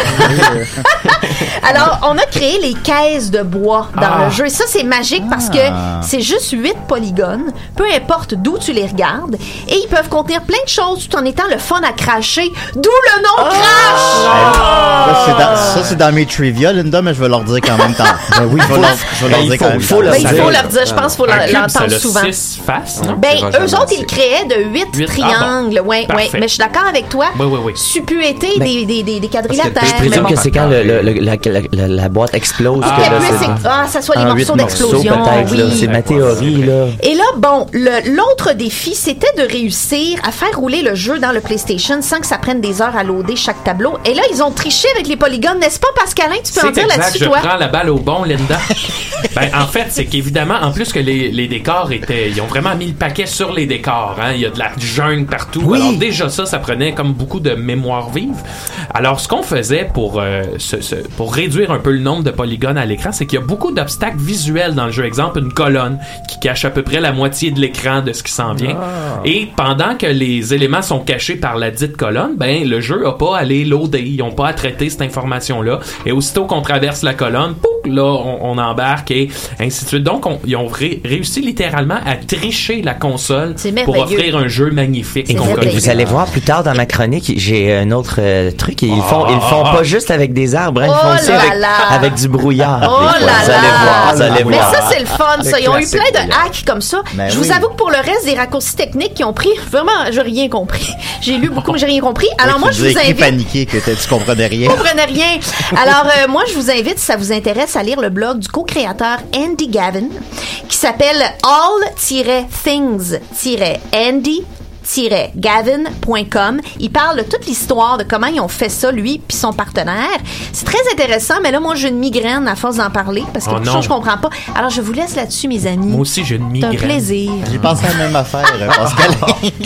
Alors, on a créé les caisses de bois dans Ah. le jeu. Et ça, c'est magique parce que c'est juste huit polygones, peu importe d'où tu les regardes, et ils peuvent contenir plein de choses tout en étant le fun à cracher. D'où le nom Crash! Ça, c'est dans, mes trivia, Linda, mais je vais leur dire quand même temps. Ben oui, je vais leur, je vais leur ben, dire faut- quand même faut Ben, il faut dire. leur dire, je pense qu'il faut l'entendre souvent. six faces, non? Ben, eux autres, ils créaient de huit Huit. Ah, triangles. bon. ouais, ouais. Mais je suis d'accord avec toi. Oui, oui, oui. Suppuété des, des, des, des quadrilatères. Je présume que c'est quand la boîte explose Qu'elle que là, puisse c'est ex- ah, ça soit les morceaux d'explosion. oui. C'est ma théorie, là. Et là, bon, le- l'autre défi, c'était de réussir à faire rouler le jeu dans le PlayStation sans que ça prenne des heures à loader chaque tableau. Et là, ils ont triché avec les polygones, n'est-ce pas, Pascalin? Tu peux en C'est dire exact, là-dessus, je toi? prends la balle au bon, Linda. ben, en fait, c'est qu'évidemment, en plus que les, les décors étaient... Ils ont vraiment mis le paquet sur les décors. Hein? Il y a de la jungle partout. Oui. Alors déjà ça, ça prenait comme beaucoup de mémoire vive. Alors, ce qu'on faisait pour, euh, ce- ce- pour réduire un peu le nombre de polygones à l'écran, c'est qu'il y a beaucoup d'obstacles visuels dans le jeu. Exemple, une colonne qui cache à peu près la moitié de l'écran de ce qui s'en vient. Et pendant que les éléments sont cachés par la dite colonne, ben le jeu a pas à les loader, ils ont pas à traiter cette information-là. Et aussitôt qu'on traverse la colonne, pouf, là on, on embarque et ainsi de suite. Donc on- ils ont ré- réussi littéralement à tricher la console pour offrir un jeu magnifique. Connaît. Vous allez voir plus tard dans ma chronique, j'ai un autre euh, truc. Ils le font, ils Ah. font pas juste avec des arbres, hein, ils Oh font aussi avec du brouillard. Oh fois. là vous allez là! voir, vous allez Mais voir. ça, c'est le fun, Le ça. Ils ont eu plein de hacks comme ça. Ben je oui. vous avoue que pour le reste des raccourcis techniques qui ont pris, vraiment, j'ai rien compris. J'ai lu beaucoup, mais j'ai rien compris. Alors Oui, moi, je vous invite. paniqué que tu comprenais rien. Vous comprenez rien. Alors, euh, moi, je vous invite, si ça vous intéresse, à lire le blog du co-créateur Andy Gavin, qui s'appelle all-things-andy gavin.com. Il parle de toute l'histoire de comment ils ont fait ça, lui puis son partenaire. C'est très intéressant, mais là, moi, j'ai une migraine à force d'en parler parce que Oh chose je comprends pas. Alors, je vous laisse là-dessus, mes amis. Moi aussi j'ai une C'est un migraine. plaisir. J'ai pensé à la même affaire, euh, Pascal.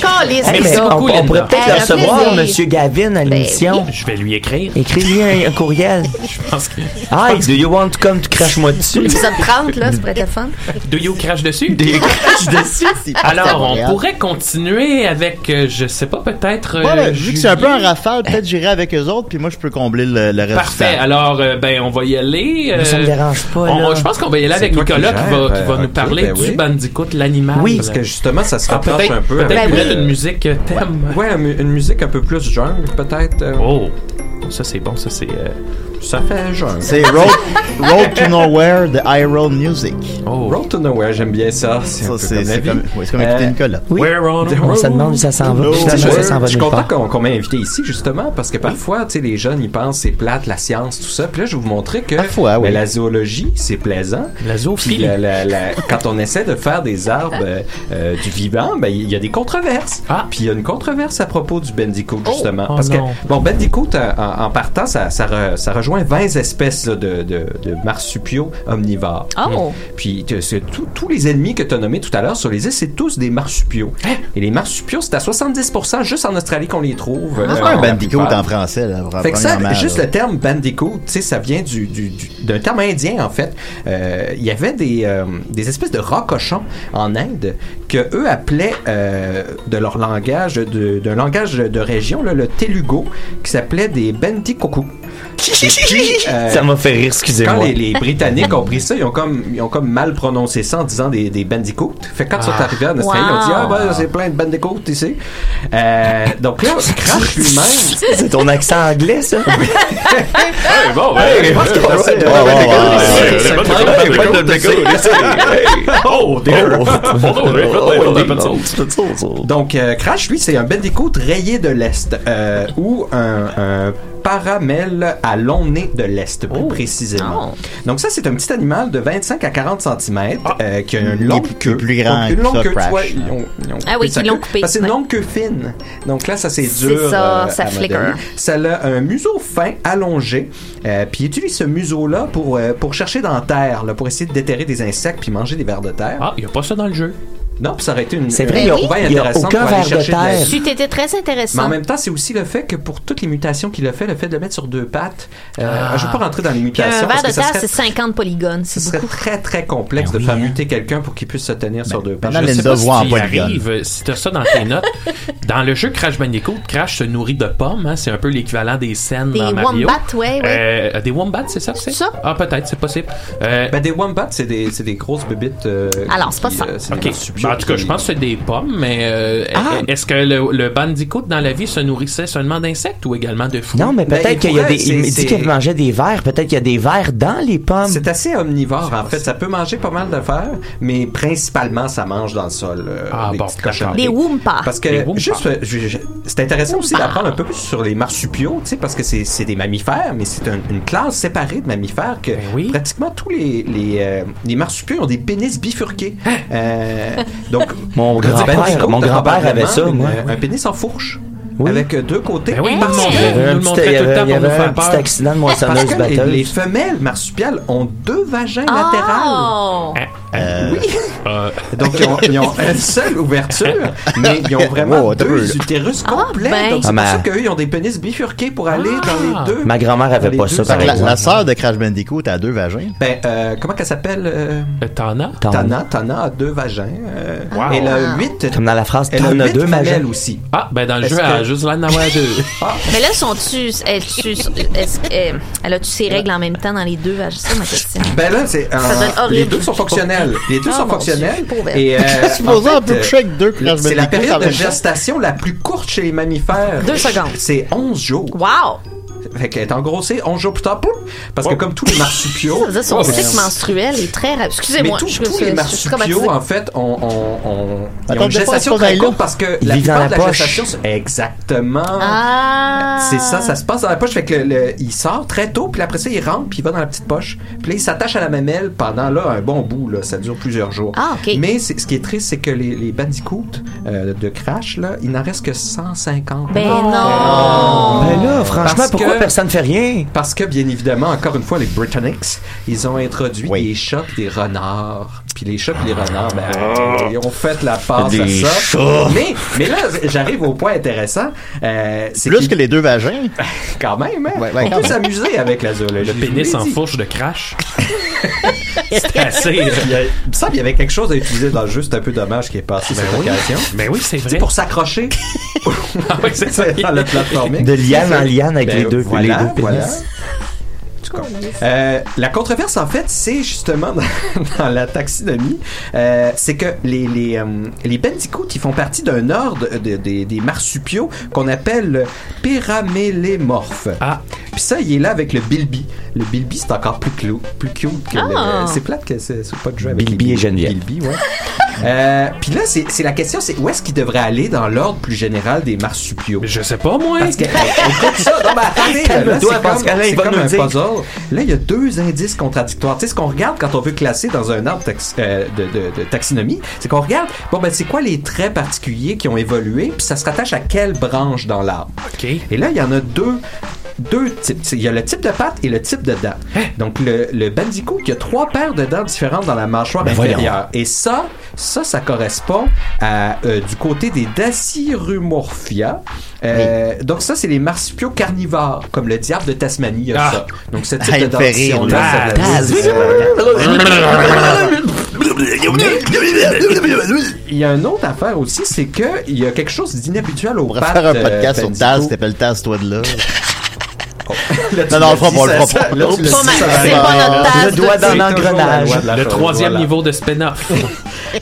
Calisse, Hey, mais ça. on, on pourrait peut-être le recevoir. Monsieur Gavin, à l'émission. Je vais lui écrire. Écrivez un, un courriel. Je pense que. Hi, do you want to come to crash moi dessus? L'épisode 30, là, c'est pourrait être fun. Do you crash dessus? Do you crash dessus? Alors, on pourrait continuer avec, euh, je sais pas, peut-être. Ouais, euh, ben, vu que c'est un peu en rafale, peut-être j'irai avec eux autres, puis moi je peux combler le, le reste Parfait. Alors, euh, ben, on va y aller. Mais ça me euh, dérange pas, on- là. je pense qu'on va y aller avec toi qui Nicolas qui, gères, va, qui va euh, nous ok, parler ben du oui. Bandicoot, l'animal. Oui, Parce que justement, ça se Ah, rapproche peut-être un peu peut-être avec mettre euh, une musique euh, thème. Ouais, une, une musique un peu plus jungle, peut-être. euh, Oh, ça c'est bon, ça c'est. euh, Ça fait jungle. C'est Road, Road to Nowhere de Iron Music. Oh. Road to Nowhere, j'aime bien ça. C'est Ça, comme comme, ouais, comme écouter Euh, Nicolas. Oui. We're on On se road. demande où ça s'en va. No. ça s'en va je suis content qu'on m'ait invité ici, justement, parce que parfois, tu sais, les jeunes, ils pensent c'est plate, la science, tout ça. Puis là, je vais vous montrer que Parfois, oui. ben, la zoologie, c'est plaisant. La Puis zoophilie. la- la- la- quand on essaie de faire des arbres euh, euh, du vivant, ben il y a des controverses. Ah. Puis il y a une controverse à propos du Bandicoot, justement. Oh parce que, non. bon, Bandicoot, euh, en, en partant, ça, ça, re- ça rejoint 20 espèces là, de, de, de marsupiaux omnivores. Oh. Puis c'est tout- tous les ennemis que tu as nommés tout à l'heure sur les îles, c'est tous des marsupiaux. Et les marsupiaux, c'est à 70% juste en Australie qu'on les trouve. C'est euh, pas un bandicoot en français, là. Fait que ça, juste là. le terme bandicoot, tu sais, ça vient du, du- du- d'un terme indien en fait. Euh, Il y avait des, euh, des espèces de rats cochons en Inde que eux appelaient euh, de leur langage, de- d'un langage de région, là, le telugu, qui s'appelait des bandikoku. Euh, Ça m'a fait rire, excusez-moi. Quand les, les Britanniques ont pris ça, ils ont comme, ils ont comme mal prononcé ça en disant des, des bandicoots. Fait que quand ils sont Ah. arrivés en Australie, ils ont dit Wow. Ah, ben, c'est plein de bandicoots ici. Euh, donc là, Crash lui-même. C'est ton accent anglais, ça? Hey, bon, Hey, ouais, c'est- ouais, c'est- Oh, dear. Oh, Donc, euh, Crash, lui, c'est un bandicoot rayé de l'Est, euh, ou un, un paramel à long nez de l'Est, plus précisément. Donc ça, c'est un petit animal de 25 à 40 cm euh, qui a une longue plus- queue. plus grand Donc, une que longue ça, queue, tu Crash. vois, ils ont, ils ont Ah oui, qu'ils l'ont queue. coupé, Parce que c'est une longue queue fine. Donc là, ça, c'est C'est dur ça, euh, ça modeler. Ça a un museau fin, allongé, euh, puis il utilise ce museau-là pour, euh, pour chercher dans la terre, là, pour essayer de déterrer des insectes puis manger des vers de terre. Ah, il n'y a pas ça dans le jeu. Non, puis ça aurait été une, C'est vrai, il y a- trouvaille il y a intéressante aucun pour aller ver de chercher de la terre. Tu t'étais très intéressant. mais en même temps, c'est aussi le fait que pour toutes les mutations qu'il a fait, le fait de le mettre sur deux pattes, euh, Ah. je ne vais pas rentrer dans les Puis mutations. un parce verre de terre, serait- c'est 50 polygones. ce C'est serait beaucoup. très très complexe Ben de oui, faire hein. muter quelqu'un pour qu'il puisse se tenir sur deux pattes. Je sais pas si tu arrives, si t'as ça dans tes notes. Dans le jeu Crash Bandicoot, Crash se nourrit de pommes. hein, c'est un peu l'équivalent des scènes Des dans Mario. wombats, ouais, ouais. Euh, des wombats, c'est ça? C'est? Ça? Ah, peut-être, c'est possible. Euh, Ben, des wombats, c'est des, c'est des grosses bébites. Alors, c'est pas ça. Ben, en tout cas, je pense que c'est des pommes, mais euh, Ah! est-ce que le, le Bandicoot dans la vie se nourrissait seulement d'insectes ou également de fruits? Non, mais Ben, peut-être il qu'il y a des. Il dit qu'il mangeait des vers. Peut-être qu'il y a des vers dans les pommes. C'est assez omnivore, en fait. Ça peut manger pas mal de fer, mais principalement, ça mange dans le sol. euh, Ah, des bon, Woompas. Parce Les que, juste, euh, c'est intéressant aussi d'apprendre un peu plus sur les marsupiaux, tu sais, parce que c'est c'est des mammifères, mais c'est un- une classe séparée de mammifères que Ben oui. pratiquement tous les, les, euh, les marsupiaux ont des pénis bifurqués. Hein? Euh, donc, Mon le grand-père- grand-père avait ça, moi. Un pénis en fourche. Oui. Avec euh, deux côtés. Ben oui, Parce nous le que- montrait. Il y avait nous un le petit, montrait tout le temps pour nous faire un petit peur. accident de Parce moissonneuse que les, femelles marsupiales ont deux vagins latérales. Oh! Euh, Oui. Euh, Donc, ils ont, ils ont une seule ouverture, mais ils ont vraiment deux drôle. utérus Ah, complets. ben. Donc, c'est Ah, pour mais- ça qu'eux, ils ont des pénis bifurqués pour aller Ah. dans les deux. Ma grand-mère avait pas ça, par la, exemple. la sœur de Crash Bandicoot a deux vagins. Ben, euh, comment qu'elle s'appelle? T'en- Tana. Tana a deux vagins. euh, Wow. Elle a huit. Comme dans la phrase, Elle a deux, jeune. aussi. Ah, ben dans le jeu, elle a que- juste l'air d'en avoir deux. Mais là, sont-tu. est-ce euh, Elle a-tu ses règles en même temps dans les deux? C'est ça ma question. Ben là, c'est euh, Ça donne horrible. les deux sont fonctionnels. Les deux Ah, sont fonctionnels. Et euh, coucher avec deux Crash C'est la période de gestation la plus courte chez les mammifères. Deux secondes. C'est 11 jours. Wow! Fait qu'elle est engrossée 11 jours plus tard, pouf, parce que comme tous les marsupiaux. Ça veut dire son Ouais. cycle menstruel est très rapide. Mais Excusez-moi, tous, les marsupiaux, en fait, ont, ont, ont- ils ont Attends, une des fois, gestation très courte là. parce que Ils la vivent dans plupart de la la poche. gestation, exactement. Ah! C'est ça, ça se passe dans la poche. Fait que le, le- il sort très tôt, puis après ça, il rentre, puis il va dans la petite poche. Puis là, il s'attache à la mamelle pendant là un bon bout. Là, ça dure plusieurs jours. Ah, ok. Mais c'est- ce qui est triste, c'est que les, les bandicoots euh, de Crash, là, il n'en reste que 150. Ben Oh. non! Ben là, franchement, Parce pourquoi que- personne fait rien? Parce que, bien évidemment, encore une fois, les Britannics, ils ont introduit Oui. des chats des renards. Puis les chats pis les renards, ben, ils ont fait la passe Des à ça. chats. Mais, mais là, j'arrive au point intéressant. Euh, c'est Plus que les deux vagins. quand même, hein, Ouais, ouais, on quand peut s'amuser avec la zoologie. Le pénis en fourche de Crash. C'est assez. Il, a- il me semble qu'il y avait quelque chose à utiliser dans le jeu. C'est un peu dommage qu'il ait passé cette oui. occasion. Ben oui, c'est C'est vrai. pour s'accrocher Ah oui, c'est ça. dans le platforming. De liane en liane avec Ben, les deux, voilà, les deux pénis. voilà. Euh, la controverse, en fait, c'est justement dans, la taxinomie, euh, c'est que les, les, euh, les ils font partie d'un ordre de- de- des marsupiaux qu'on appelle le pyramélémorphe. Ah. Puis ça, il est là avec le bilby. Le bilby, c'est encore plus, clou, plus cute que Ah. le... C'est plate que c'est c'est pas de jeu avec Bilby et Geneviève. Bilby, ouais. Euh, Puis là, c'est la question, c'est où est-ce qu'il devrait aller dans l'ordre plus général des marsupiaux? Mais je sais pas, moi. Parce que, écoute ça, non, mais attendez, là, c'est comme, il c'est va comme nous un dire. puzzle. Là, il y a deux indices contradictoires. Tu sais, ce qu'on regarde quand on veut classer dans un arbre tax- euh, de, de- de taxinomie, c'est qu'on regarde, bon, ben, c'est quoi les traits particuliers qui ont évolué, puis ça se rattache à quelle branche dans l'arbre? OK. Et là, il y en a deux. Deux types. Il y a le type de patte et le type de dents. Hein? Donc, le, le bandicoot, il y a trois paires de dents différentes dans la mâchoire Ben voyons. inférieure. Et ça, ça, ça correspond à, euh, du côté des Dacirumorphia. Euh, Donc, ça, c'est les marsupiaux carnivores, comme le diable de Tasmanie, il y a Ah. ça. Donc, ce type Ah, de dentition-là, ça- Il y a une autre affaire aussi, c'est que il y a quelque chose d'inhabituel au On pourrait faire un euh, podcast sur qui s'appelle Taz, toi de là. Non, non, on le fera pas, on le fera pas. Le troisième niveau de spin-off.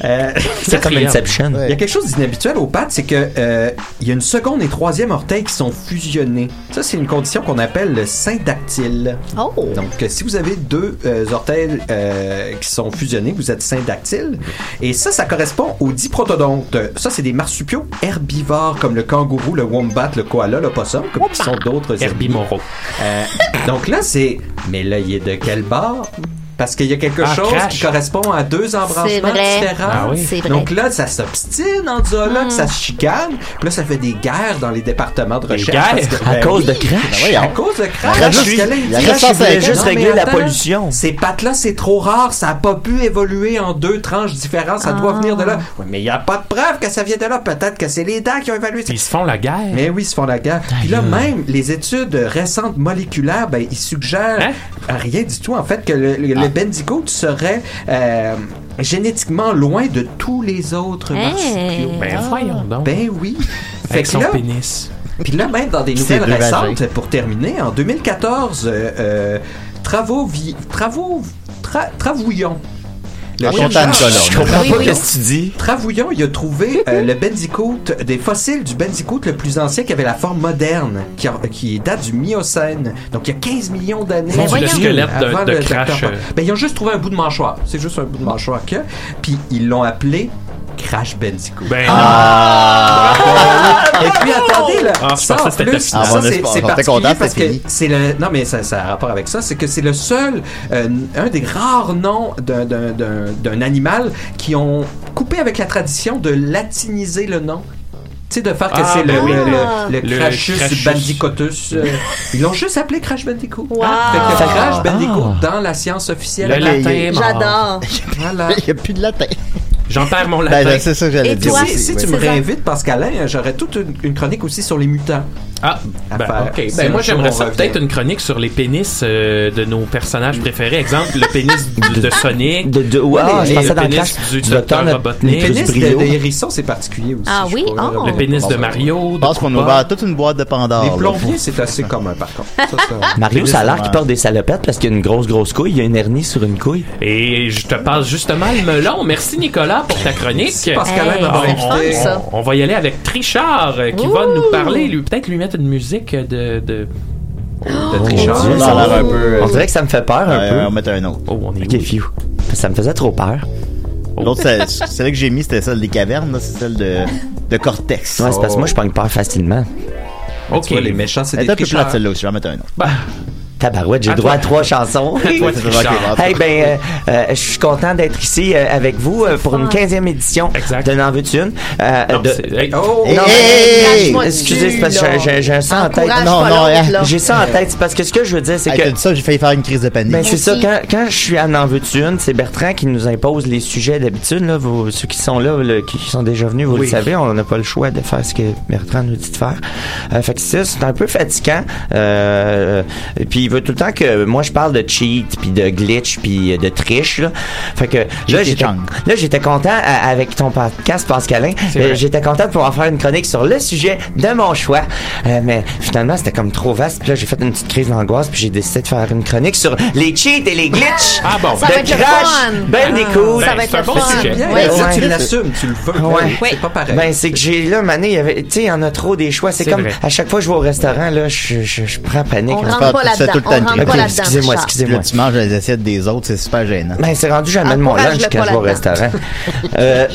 Euh, C'est comme. Inception. Il y a quelque chose d'inhabituel aux pattes, c'est que euh, il y a une seconde et troisième orteil qui sont fusionnés. Ça, c'est une condition qu'on appelle le syndactyle. Oh! Donc, euh, si vous avez deux euh, orteils euh, qui sont fusionnés, vous êtes syndactyle. Et ça, ça correspond aux diprotodontes. Ça, c'est des marsupiaux herbivores comme le kangourou, le wombat, le koala, le possum, comme qui sont d'autres euh, donc là, c'est. Mais là, il est de quel bord? Parce qu'il y a quelque Ah, chose crash. qui correspond à deux embranchements différents. Ah oui. Vrai. Donc là, ça s'obstine en zoologue, ça se chicane. Puis là, ça fait des guerres dans les départements de Des recherche. guerres? parce que- À ben cause oui, de Crash? À cause de crash. Il il- a Crash, il Non, juste mais régler la attends, pollution. Ces pattes-là, c'est trop rare. Ça n'a pas pu évoluer en deux tranches différentes. Ça doit Ah. venir de là. Oui, mais il n'y a pas de preuve que ça vient de là. Peut-être que c'est les dents qui ont évalué ça. Ils se font la guerre. Mais oui, ils se font la guerre. Puis là, même les études récentes moléculaires, ben, ils suggèrent Hein? à rien du tout, en fait, que le, le, Bendigo serait euh, génétiquement loin de tous les autres marsupiaux. Ben voyons donc. Ben oui. Fait Avec que son là, pénis. puis là, même dans des nouvelles récentes, pour terminer, en 2014, euh, euh, Travaux, vi- travaux, tra- Travouillon. Le Colonne. Je comprends pas ce que tu dis. Travouillon, il a trouvé euh, le Bendicoot, des fossiles du Bendicoot le plus ancien qui avait la forme moderne, qui, a- qui date du Miocène. Donc il y a 15 millions d'années. Le squelette de, Avant de le Crash. euh, Ben, ils ont juste trouvé un bout de mâchoire. C'est juste un bout de mâchoire que. Puis ils l'ont appelé Crash Bendicoot. Ben, Et puis attendez là, Ah, ça en plus. Ah, c'est particulier parce que c'est le non mais ça, ça a rapport avec ça, c'est que c'est le seul euh, un des rares noms d'un d'un d'un d'un animal qui ont coupé avec la tradition de latiniser le nom. Tu sais, de faire que Ah, c'est ben le, oui. le, le, Le Crashus Crashus. bandicotus. euh, ils l'ont juste appelé Crash Bandicoot. Wow. Fait que Ah. Crash Bandicoot Ah. dans la science officielle. le latin. J'adore. Voilà. Il n'y a plus de latin. J'en perds mon Ben, latin. c'est ça que j'allais Et dire. toi? aussi, Si, tu me réinvites, Pascalin, j'aurais toute une, une chronique aussi sur les mutants. Ah, à ben, faire. ok. Ben, moi, j'aimerais on ça peut-être une chronique sur les pénis euh, de nos personnages préférés. Exemple, le pénis de, de Sonic. De, de, ouais, les- je pensais dans le pénis du docteur Robotnik. Les Plus pénis de, hérisson, c'est particulier aussi. Ah oui? crois. Oh. Le pénis de Mario. Je pense qu'on ouvert toute une boîte de Pandore. Les plombiers, c'est assez commun, par contre. Ça, ça- Mario, ça a l'air qu'il porte des salopettes parce qu'il a une grosse, grosse couille. Il y a une hernie sur une couille. Et je te passe justement le melon. Merci Nicolas pour ta chronique. Merci, Pascalin, Hey, ça. On, on va y aller avec Trichard euh, qui va nous parler, lui peut-être lui mettre une musique de de, de Trichard. Dieu, Ça a l'air un peu. euh, On dirait que ça me fait peur un ouais, peu. On va mettre un autre. Oh, on est Ok, phew. Ça me faisait trop peur. L'autre, c'est- celle que j'ai mis, c'était celle des cavernes, là, c'est celle de, de Cortex. Ouais, c'est parce que moi, je pogne peur facilement. Ok. Tu vois, les méchants, c'est des est un peu tricheurs. plate celle-là aussi, je vais en mettre un autre. Bah, Tabarouette, j'ai droit toi. à trois chansons. Hey, ben, euh, euh, je suis content d'être ici euh, avec vous euh, pour une 15e édition Exact. de N'en veux-tu une? Euh, non, de- hey, Oh! Hey, Non, hey, Crache-moi Excusez, c'est parce que j'ai- j'ai j'ai ça en tête. Non, non. J'ai ça en tête. C'est parce que ce que je veux dire, c'est que ça, j'ai failli faire une crise de panique. Ben, c'est ça. Quand, quand je suis à N'en veux-tu une, c'est Bertrand qui nous impose les sujets d'habitude. Là, vous, ceux qui sont là, là, qui sont déjà venus, vous Oui. le savez, on n'a pas le choix de faire ce que Bertrand nous dit de faire. Euh, fait que ça, c'est un peu fatigant. Euh, et puis il veut tout le temps que moi je parle de cheat, puis de glitch, puis de triche. Là. Fait que là, j'étais, là, j'étais content à- avec ton podcast, Pascalin. Euh, j'étais content de pouvoir faire une chronique sur le sujet de mon choix. Euh, mais finalement, c'était comme trop vaste. Puis là, j'ai fait une petite crise d'angoisse, puis j'ai décidé de faire une chronique sur les cheats et les glitches. Ah bon. Ça de va être le Crash, fun. Ben des Ah. Ben, Ça va c'est être un le bon fun. sujet. Bien, Ouais. Ouais. tu l'assumes, tu le veux. Ouais. C'est pas pareil. Ben, c'est que j'ai là, mané, il y avait, tu sais, il y en a trop des choix. C'est comme, vrai. à chaque fois que je vais au restaurant, là, je, je, je prends panique. On rentre pas ça là-dedans. Tout le On temps. là-dedans. excusez-moi, excusez-moi. Là, tu manges les assiettes des autres, c'est super gênant. Ben, c'est rendu, j'amène mon Encourage-le lunch quand je vais au restaurant. euh,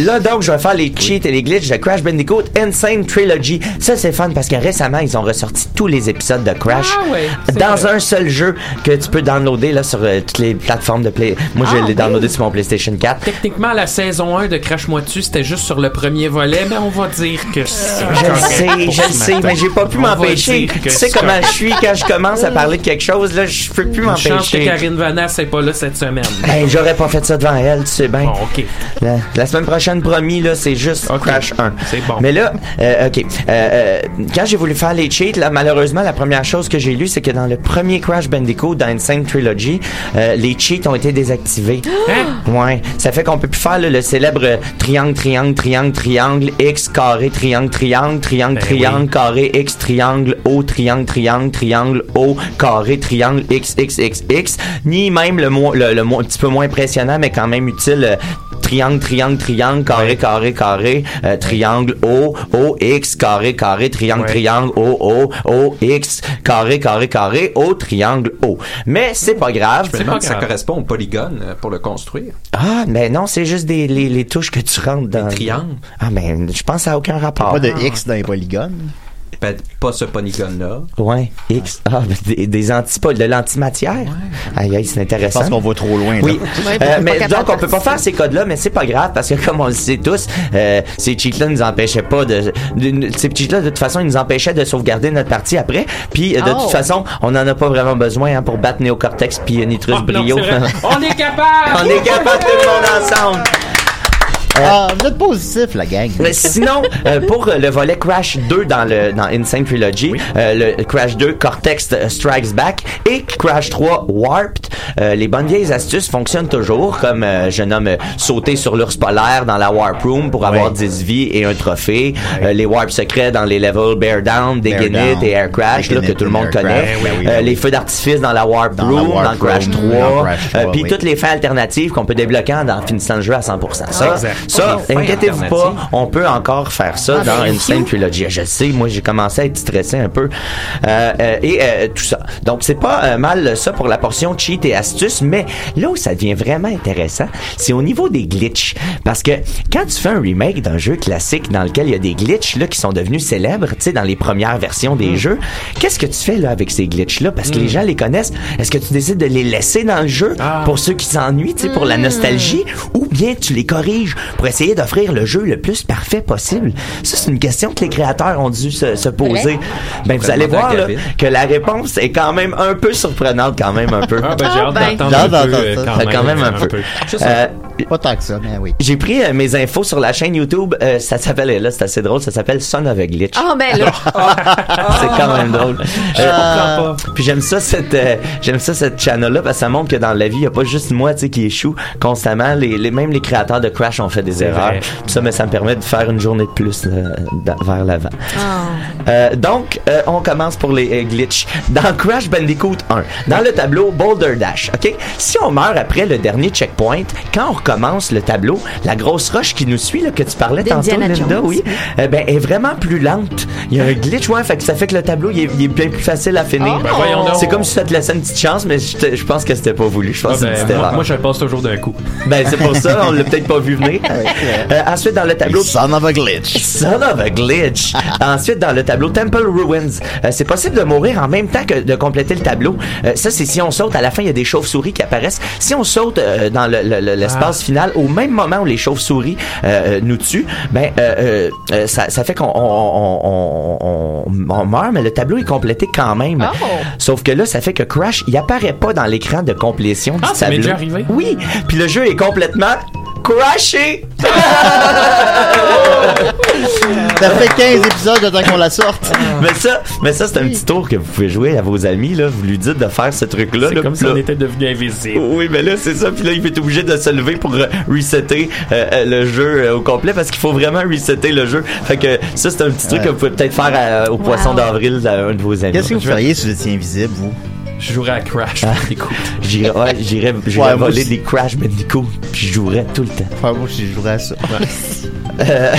là, donc, je vais faire les cheats et les glitches de Crash Bandicoot Insane Trilogy. Ça, c'est fun parce que récemment, ils ont ressorti tous les épisodes de Crash Ah dans vrai. un seul jeu que tu peux downloader là, sur euh, toutes les plateformes de Play. Moi, je Ah, l'ai oui. downloadé sur mon PlayStation 4. Techniquement, la saison 1 de Crash-moi dessus, c'était juste sur le premier volet, mais on va dire que c'est Je le sais, je le sais, mais j'ai pas pu m'empêcher. Tu sais comment je suis quand je commence de parler de quelque chose, là, je peux plus Une chance que m'empêcher. Karine Vanasse n'est pas là cette semaine. Ben, j'aurais pas fait ça devant elle, tu sais bien. Bon, ok. La, la semaine prochaine, promis, là, c'est juste Crash 1. C'est bon. Mais là, euh, OK. Euh, euh, quand j'ai voulu faire les cheats, là, malheureusement, la première chose que j'ai lue, c'est que dans le premier Crash Bandicoot, dans Insane Trilogy, euh, les cheats ont été désactivés. Hein? Ouais. Ça fait qu'on peut plus faire là, le célèbre triangle, triangle, triangle, triangle, X, carré, triangle, triangle, triangle, Ben triangle, carré, X, triangle, O, triangle, triangle, triangle, O, carré, triangle, X, X, X, X, ni même le, mo- le, le mo- un petit peu moins impressionnant, mais quand même utile, euh, triangle, triangle, triangle, carré, carré, carré, euh, triangle, O, O, X, carré, carré, triangle, Ouais. triangle, O, O, O, X, carré, carré, carré, O, triangle, O. Mais c'est pas grave. Je me demande si ça correspond au polygone euh, pour le construire. Ah, mais non, c'est juste des, les, les touches que tu rentres dans. triangles. Ah, mais je pense que ça n'a aucun rapport. Pas de X dans les polygones? Pas ce polygone-là. Ouais, X. Ah, mais des, des antipodes, de l'antimatière. Aïe, aïe, c'est Je intéressant. pense qu'on va trop loin. là. Oui, Ouais, Euh, mais donc on peut pas faire ces codes-là, mais c'est pas grave parce que comme on le sait tous, euh, ces cheats-là nous empêchaient pas de, de- ces cheats-là de toute façon ils nous empêchaient de sauvegarder notre partie après. Puis euh, de Oh. toute façon on en a pas vraiment besoin hein, pour battre Néocortex puis Nitrus Oh, non, Brio. On est capable! on est capable tout le monde ensemble. Ah, vous êtes positif, la gang. Mais sinon, euh, pour euh, le volet Crash 2 dans le dans Insane Trilogy, euh, le Crash 2 Cortex euh, Strikes Back et Crash 3 Warped, euh, les bonnes vieilles astuces fonctionnent toujours, comme euh, je nomme euh, sauter sur l'ours polaire dans la Warp Room pour avoir 10 vies et un trophée, euh, les warps secrets dans les levels Bear Down, Degenit et Air Crash, là, que tout le monde connaît, oui, Euh, les oui. feux d'artifice dans la Warp Dans la Room, Warp dans Crash Room, 3, dans Crash euh, 3, puis oui. toutes les fins alternatives qu'on peut débloquer en en finissant le jeu à 100%. Ça, Exact. Ça, inquiétez-vous pas, on peut encore faire ça Ah, dans ben, Insane Trilogy. Je sais, moi j'ai commencé à être stressé un peu. Euh, euh, et euh, tout ça. Donc c'est pas euh, mal ça pour la portion cheat et astuces, mais là où ça devient vraiment intéressant, c'est au niveau des glitches. Parce que quand tu fais un remake d'un jeu classique dans lequel il y a des glitches là qui sont devenus célèbres, tu sais dans les premières versions des jeux, qu'est-ce que tu fais là avec ces glitches là Parce que les gens les connaissent. Est-ce que tu décides de les laisser dans le jeu Ah. pour ceux qui s'ennuient, tu sais, pour la nostalgie, ou bien tu les corriges? Pour essayer d'offrir le jeu le plus parfait possible? Ça, c'est une question que les créateurs ont dû se, se poser. Ben, vous allez voir là, que la réponse est quand même un peu surprenante, quand même un peu. Ah, ben, j'ai Ah, hâte ben. d'entendre J'ai un hâte peu, euh, quand même, un un peu. Pas tant que ça, mais oui. j'ai pris euh, mes infos sur la chaîne YouTube. euh, ça s'appelle, là, c'est assez drôle, ça s'appelle Son of a Glitch. Ah, ben là. c'est quand même drôle. Je Euh, comprends pas. Puis j'aime ça cette euh, j'aime ça cette channel là parce que ça montre que dans la vie il y a pas juste moi tu sais qui échoue constamment les, les même les créateurs de Crash ont fait des erreurs. vrai. Puis ça mais ça me permet de faire une journée de plus euh, dans- vers l'avant. Ah. Euh, donc euh, on commence pour les euh, glitches. Dans Crash Bandicoot 1, dans le tableau Boulder Dash, OK? Si on meurt après le dernier checkpoint, quand on recommence le tableau, la grosse roche qui nous suit là que tu parlais tantôt Linda, oui, euh, ben est vraiment plus lente. Il y a un glitch ouais, fait que ça fait que le tableau il est, il est bien plus facile à finir. Oh. Ben. C'est comme si ça te laissait une petite chance, mais je, pense que c'était pas voulu. Je pense Ah, que ben, moi, je le passe toujours d'un coup. Ben, c'est pour ça, on l'a peut-être pas vu venir. Euh, ensuite, dans le tableau... Son of a glitch. Son of a glitch. Ensuite, dans le tableau Temple Ruins, euh, c'est possible de mourir en même temps que de compléter le tableau. Euh, ça, c'est si on saute, à la fin, il y a des chauves-souris qui apparaissent. Si on saute euh, dans le- le- le- au même moment où les chauves-souris euh, euh, nous tuent, ben, euh, ça, ça fait qu'on on, on, on, on- on meurt, mais le tableau est complété quand même. Oh. Sauf que là, ça fait que Crash, il apparaît pas dans l'écran de complétion du Ah, ça m'est tableau. déjà arrivé. Oui, puis le jeu est complètement crashé. Ça fait 15 épisodes de temps qu'on la sorte. Mais ça, mais ça c'est un petit tour que vous pouvez jouer à vos amis là. Vous lui dites de faire ce truc là. C'est comme si on était devenu invisible. Oui, mais là c'est ça. Puis là il est obligé de se lever pour euh, resetter euh, euh, le jeu euh, au complet parce qu'il faut vraiment resetter le jeu. Fait que ça c'est un petit truc Ouais. que vous pouvez peut-être faire à- au poisson d'avril à un de vos amis. Qu'est-ce que vous feriez si vous étiez invisible, vous? Je jouerais à Crash. Écoute. J'irais, ouais, j'irais, j'irais Ouais, voler des Crash Bandicoot puis je jouerais tout le temps. Enfin, moi, je jouerais à ça. Euh,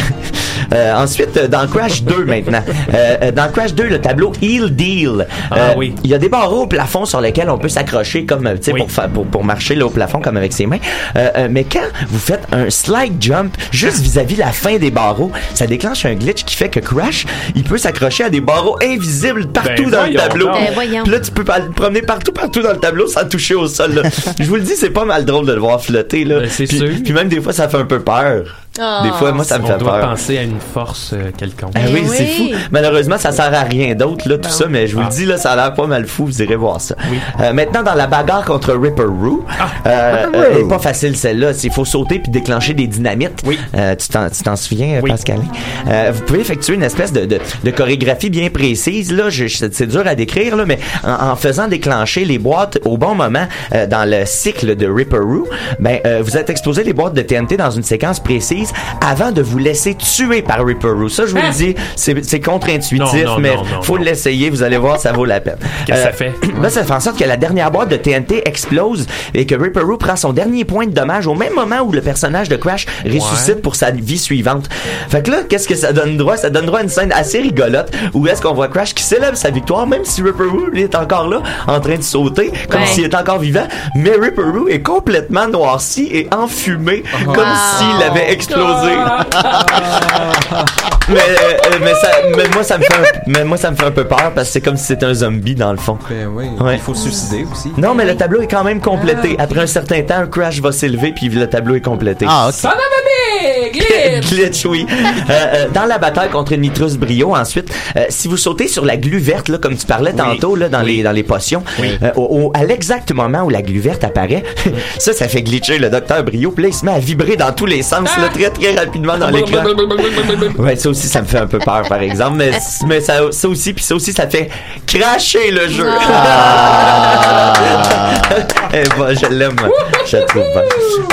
euh, ensuite, euh, dans Crash 2 maintenant. Euh, euh, dans Crash 2, le tableau Heal Deal. Ah Euh, oui. Il y a des barreaux au plafond sur lesquels on peut s'accrocher comme euh, tu sais Oui. pour, pour pour marcher là au plafond comme avec ses mains. Euh, euh, mais quand vous faites un slide jump juste vis-à-vis la fin des barreaux, ça déclenche un glitch qui fait que Crash, il peut s'accrocher à des barreaux invisibles partout Ben dans le tableau. Ben. Puis là, tu peux pas le promener partout, partout dans le tableau sans toucher au sol. là. Je vous le dis, c'est pas mal drôle de le voir flotter là. Ben, c'est puis, sûr. puis même des fois, ça fait un peu peur. Ah. Des fois, moi, ça me On fait doit peur. penser à une force euh, quelconque. Ah oui, c'est oui. fou. Malheureusement, ça sert à rien d'autre, là, tout ça, mais je vous Ah. le dis, là, ça a l'air pas mal fou, vous irez voir ça. Euh, maintenant, dans la bagarre contre Ripper Roo, euh, Ripper euh, est pas facile celle-là. Il faut sauter puis déclencher des dynamites. Oui. Euh, tu t'en, tu t'en souviens, Oui. Pascalin? Euh, vous pouvez effectuer une espèce de, de, de chorégraphie bien précise, là. Je- je- c'est dur à décrire, là, mais en, en faisant déclencher les boîtes au bon moment euh, dans le cycle de Ripper Roo, ben, euh, vous êtes exposé les boîtes de TNT dans une séquence précise avant de vous laisser tuer par Ripper Roo. Ça, je vous le dis, c'est, contre-intuitif, mais non, non, faut l'essayer, vous allez voir, ça vaut la peine. Qu'est-ce que Euh, ça fait? Là, ça fait en sorte que la dernière boîte de TNT explose et que Ripper Roo prend son dernier point de dommage au même moment où le personnage de Crash ressuscite pour sa vie suivante. Fait que là, qu'est-ce que ça donne droit? Ça donne droit à une scène assez rigolote où est-ce qu'on voit Crash qui célèbre sa victoire, même si Ripper Roo, est encore là, en train de sauter, comme Ouais. s'il est encore vivant. Mais Ripper Roo est complètement noirci et enfumé, comme s'il avait explosé. mais, euh, mais, ça, mais moi, ça me fait un, mais moi, ça me fait un peu peur parce que c'est comme si c'était un zombie, dans le fond. Ben oui. Ouais. Il faut se suicider aussi. Non, mais le tableau est quand même complété. Après un certain temps, un crash va s'élever puis le tableau est complété. Ah, ok. Son of a glitch! Glitch, oui. Euh, euh, dans la bataille contre Nitrus Brio, ensuite, euh, si vous sautez sur la glu verte, là, comme tu parlais tantôt, là, dans les dans les potions, euh, au, au- à l'exact moment où la glu verte apparaît, ça, ça fait glitcher le docteur Brio. Puis là, il se met à vibrer dans tous les sens, là, très très rapidement dans l'écran. Ouais, ça aussi, ça me fait un peu peur, par exemple. Mais, mais ça, ça aussi, puis ça aussi, ça fait cracher le jeu. Eh ben, je l'aime. Je la trouve bonne.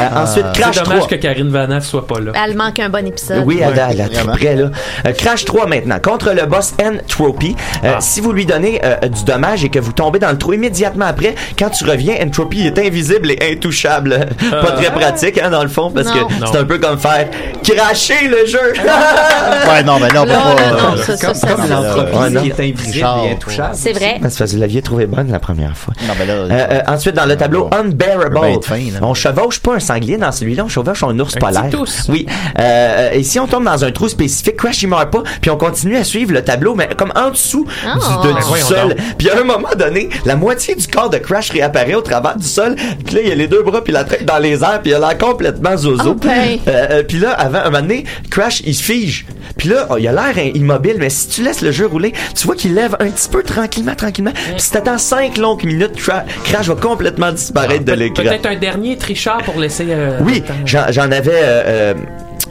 Euh, ensuite, Crash C'est dommage 3. que Karine Vanasse soit pas là. Elle manque un bon épisode. Oui, elle, elle Vraiment. près, là. Euh, Crash 3 maintenant. Contre le boss Entropy. Euh, Ah. Si vous lui donnez euh, du dommage et que vous tombez dans le trou immédiatement après, quand tu reviens, Entropy est invisible et intouchable. Pas très pratique, hein, dans le fond, parce Non. que c'est un peu comme faire cracher le jeu. Ouais, non, mais là, on peut Non, pas. non, non, ça, ça, ça, Comme ça. l'entropie qui est invisible Richard, et intouchable. C'est vrai. C'est parce que vous l'aviez trouvé bonne la première fois. Non, mais là. Euh, euh, ensuite, dans le tableau Bon. Unbearable, là. on chevauche pas un sanglier dans celui-là, on chevauche un ours Un polaire. petit ours. Oui. Euh, et si on tombe dans un trou spécifique, Crash il meurt pas, puis on continue à suivre le tableau, mais comme en dessous Ah. du, de- Ben du sol. Puis à un moment donné, la moitié du corps de Crash réapparaît au travers du sol. Puis là, il y a les deux bras puis la tête dans les airs, puis il a l'air complètement zozo. Ben. Euh, euh, puis là, avant un moment donné, Crash il se fige. Puis là, oh, il a l'air immobile, mais si tu laisses le jeu rouler, tu vois qu'il lève un petit peu tranquillement, tranquillement. Puis si t'attends 5 longues minutes, Cra- Crash va complètement disparaître de Pe- l'écran. Peut-être un dernier tricheur pour laisser. euh, Oui, j'en j'en avais. Euh,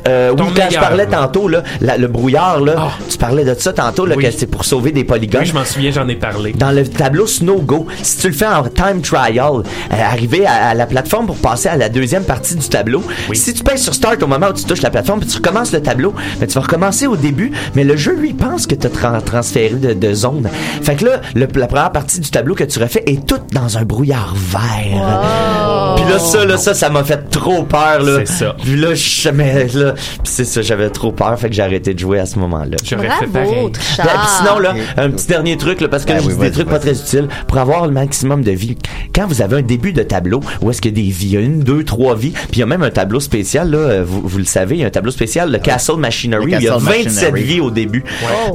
euh, oui, quand je parlais tantôt, là, la- le brouillard, là, Ah. tu parlais de ça tantôt, là, Oui. que c'est pour sauver des polygones. Oui, je m'en souviens, j'en ai parlé. Dans le tableau Snow Go, si tu le fais en time trial, euh, arriver à, à la plateforme pour passer à la deuxième partie du tableau, si tu pèses sur Start au moment où tu touches la plateforme puis tu recommences le tableau, ben, tu vas recommencer au début, mais le jeu, lui, pense que tu as transféré de, de zone. Fait que là, le- la première partie du tableau que tu refais est toute dans un brouillard vert. Puis là, ça, là, ça, ça m'a fait trop peur, là. C'est ça. Puis là, je, mais, là, puis c'est ça, j'avais trop peur, fait que j'ai arrêté de jouer à ce moment-là. J'aurais fait pareil. Ben, puis sinon, là, un petit dernier truc, là, parce que Ben là, je oui, dis des trucs pas très utiles, pour avoir le maximum de vie. Quand vous avez un début de tableau, où est-ce qu'il y a des vies, il y a une, deux, trois vies, puis il y a même un tableau spécial, là, euh, vous, vous le savez, il y a un tableau spécial, le Castle Machinery, Le où il y a Castle 27 Machinery. vies au début.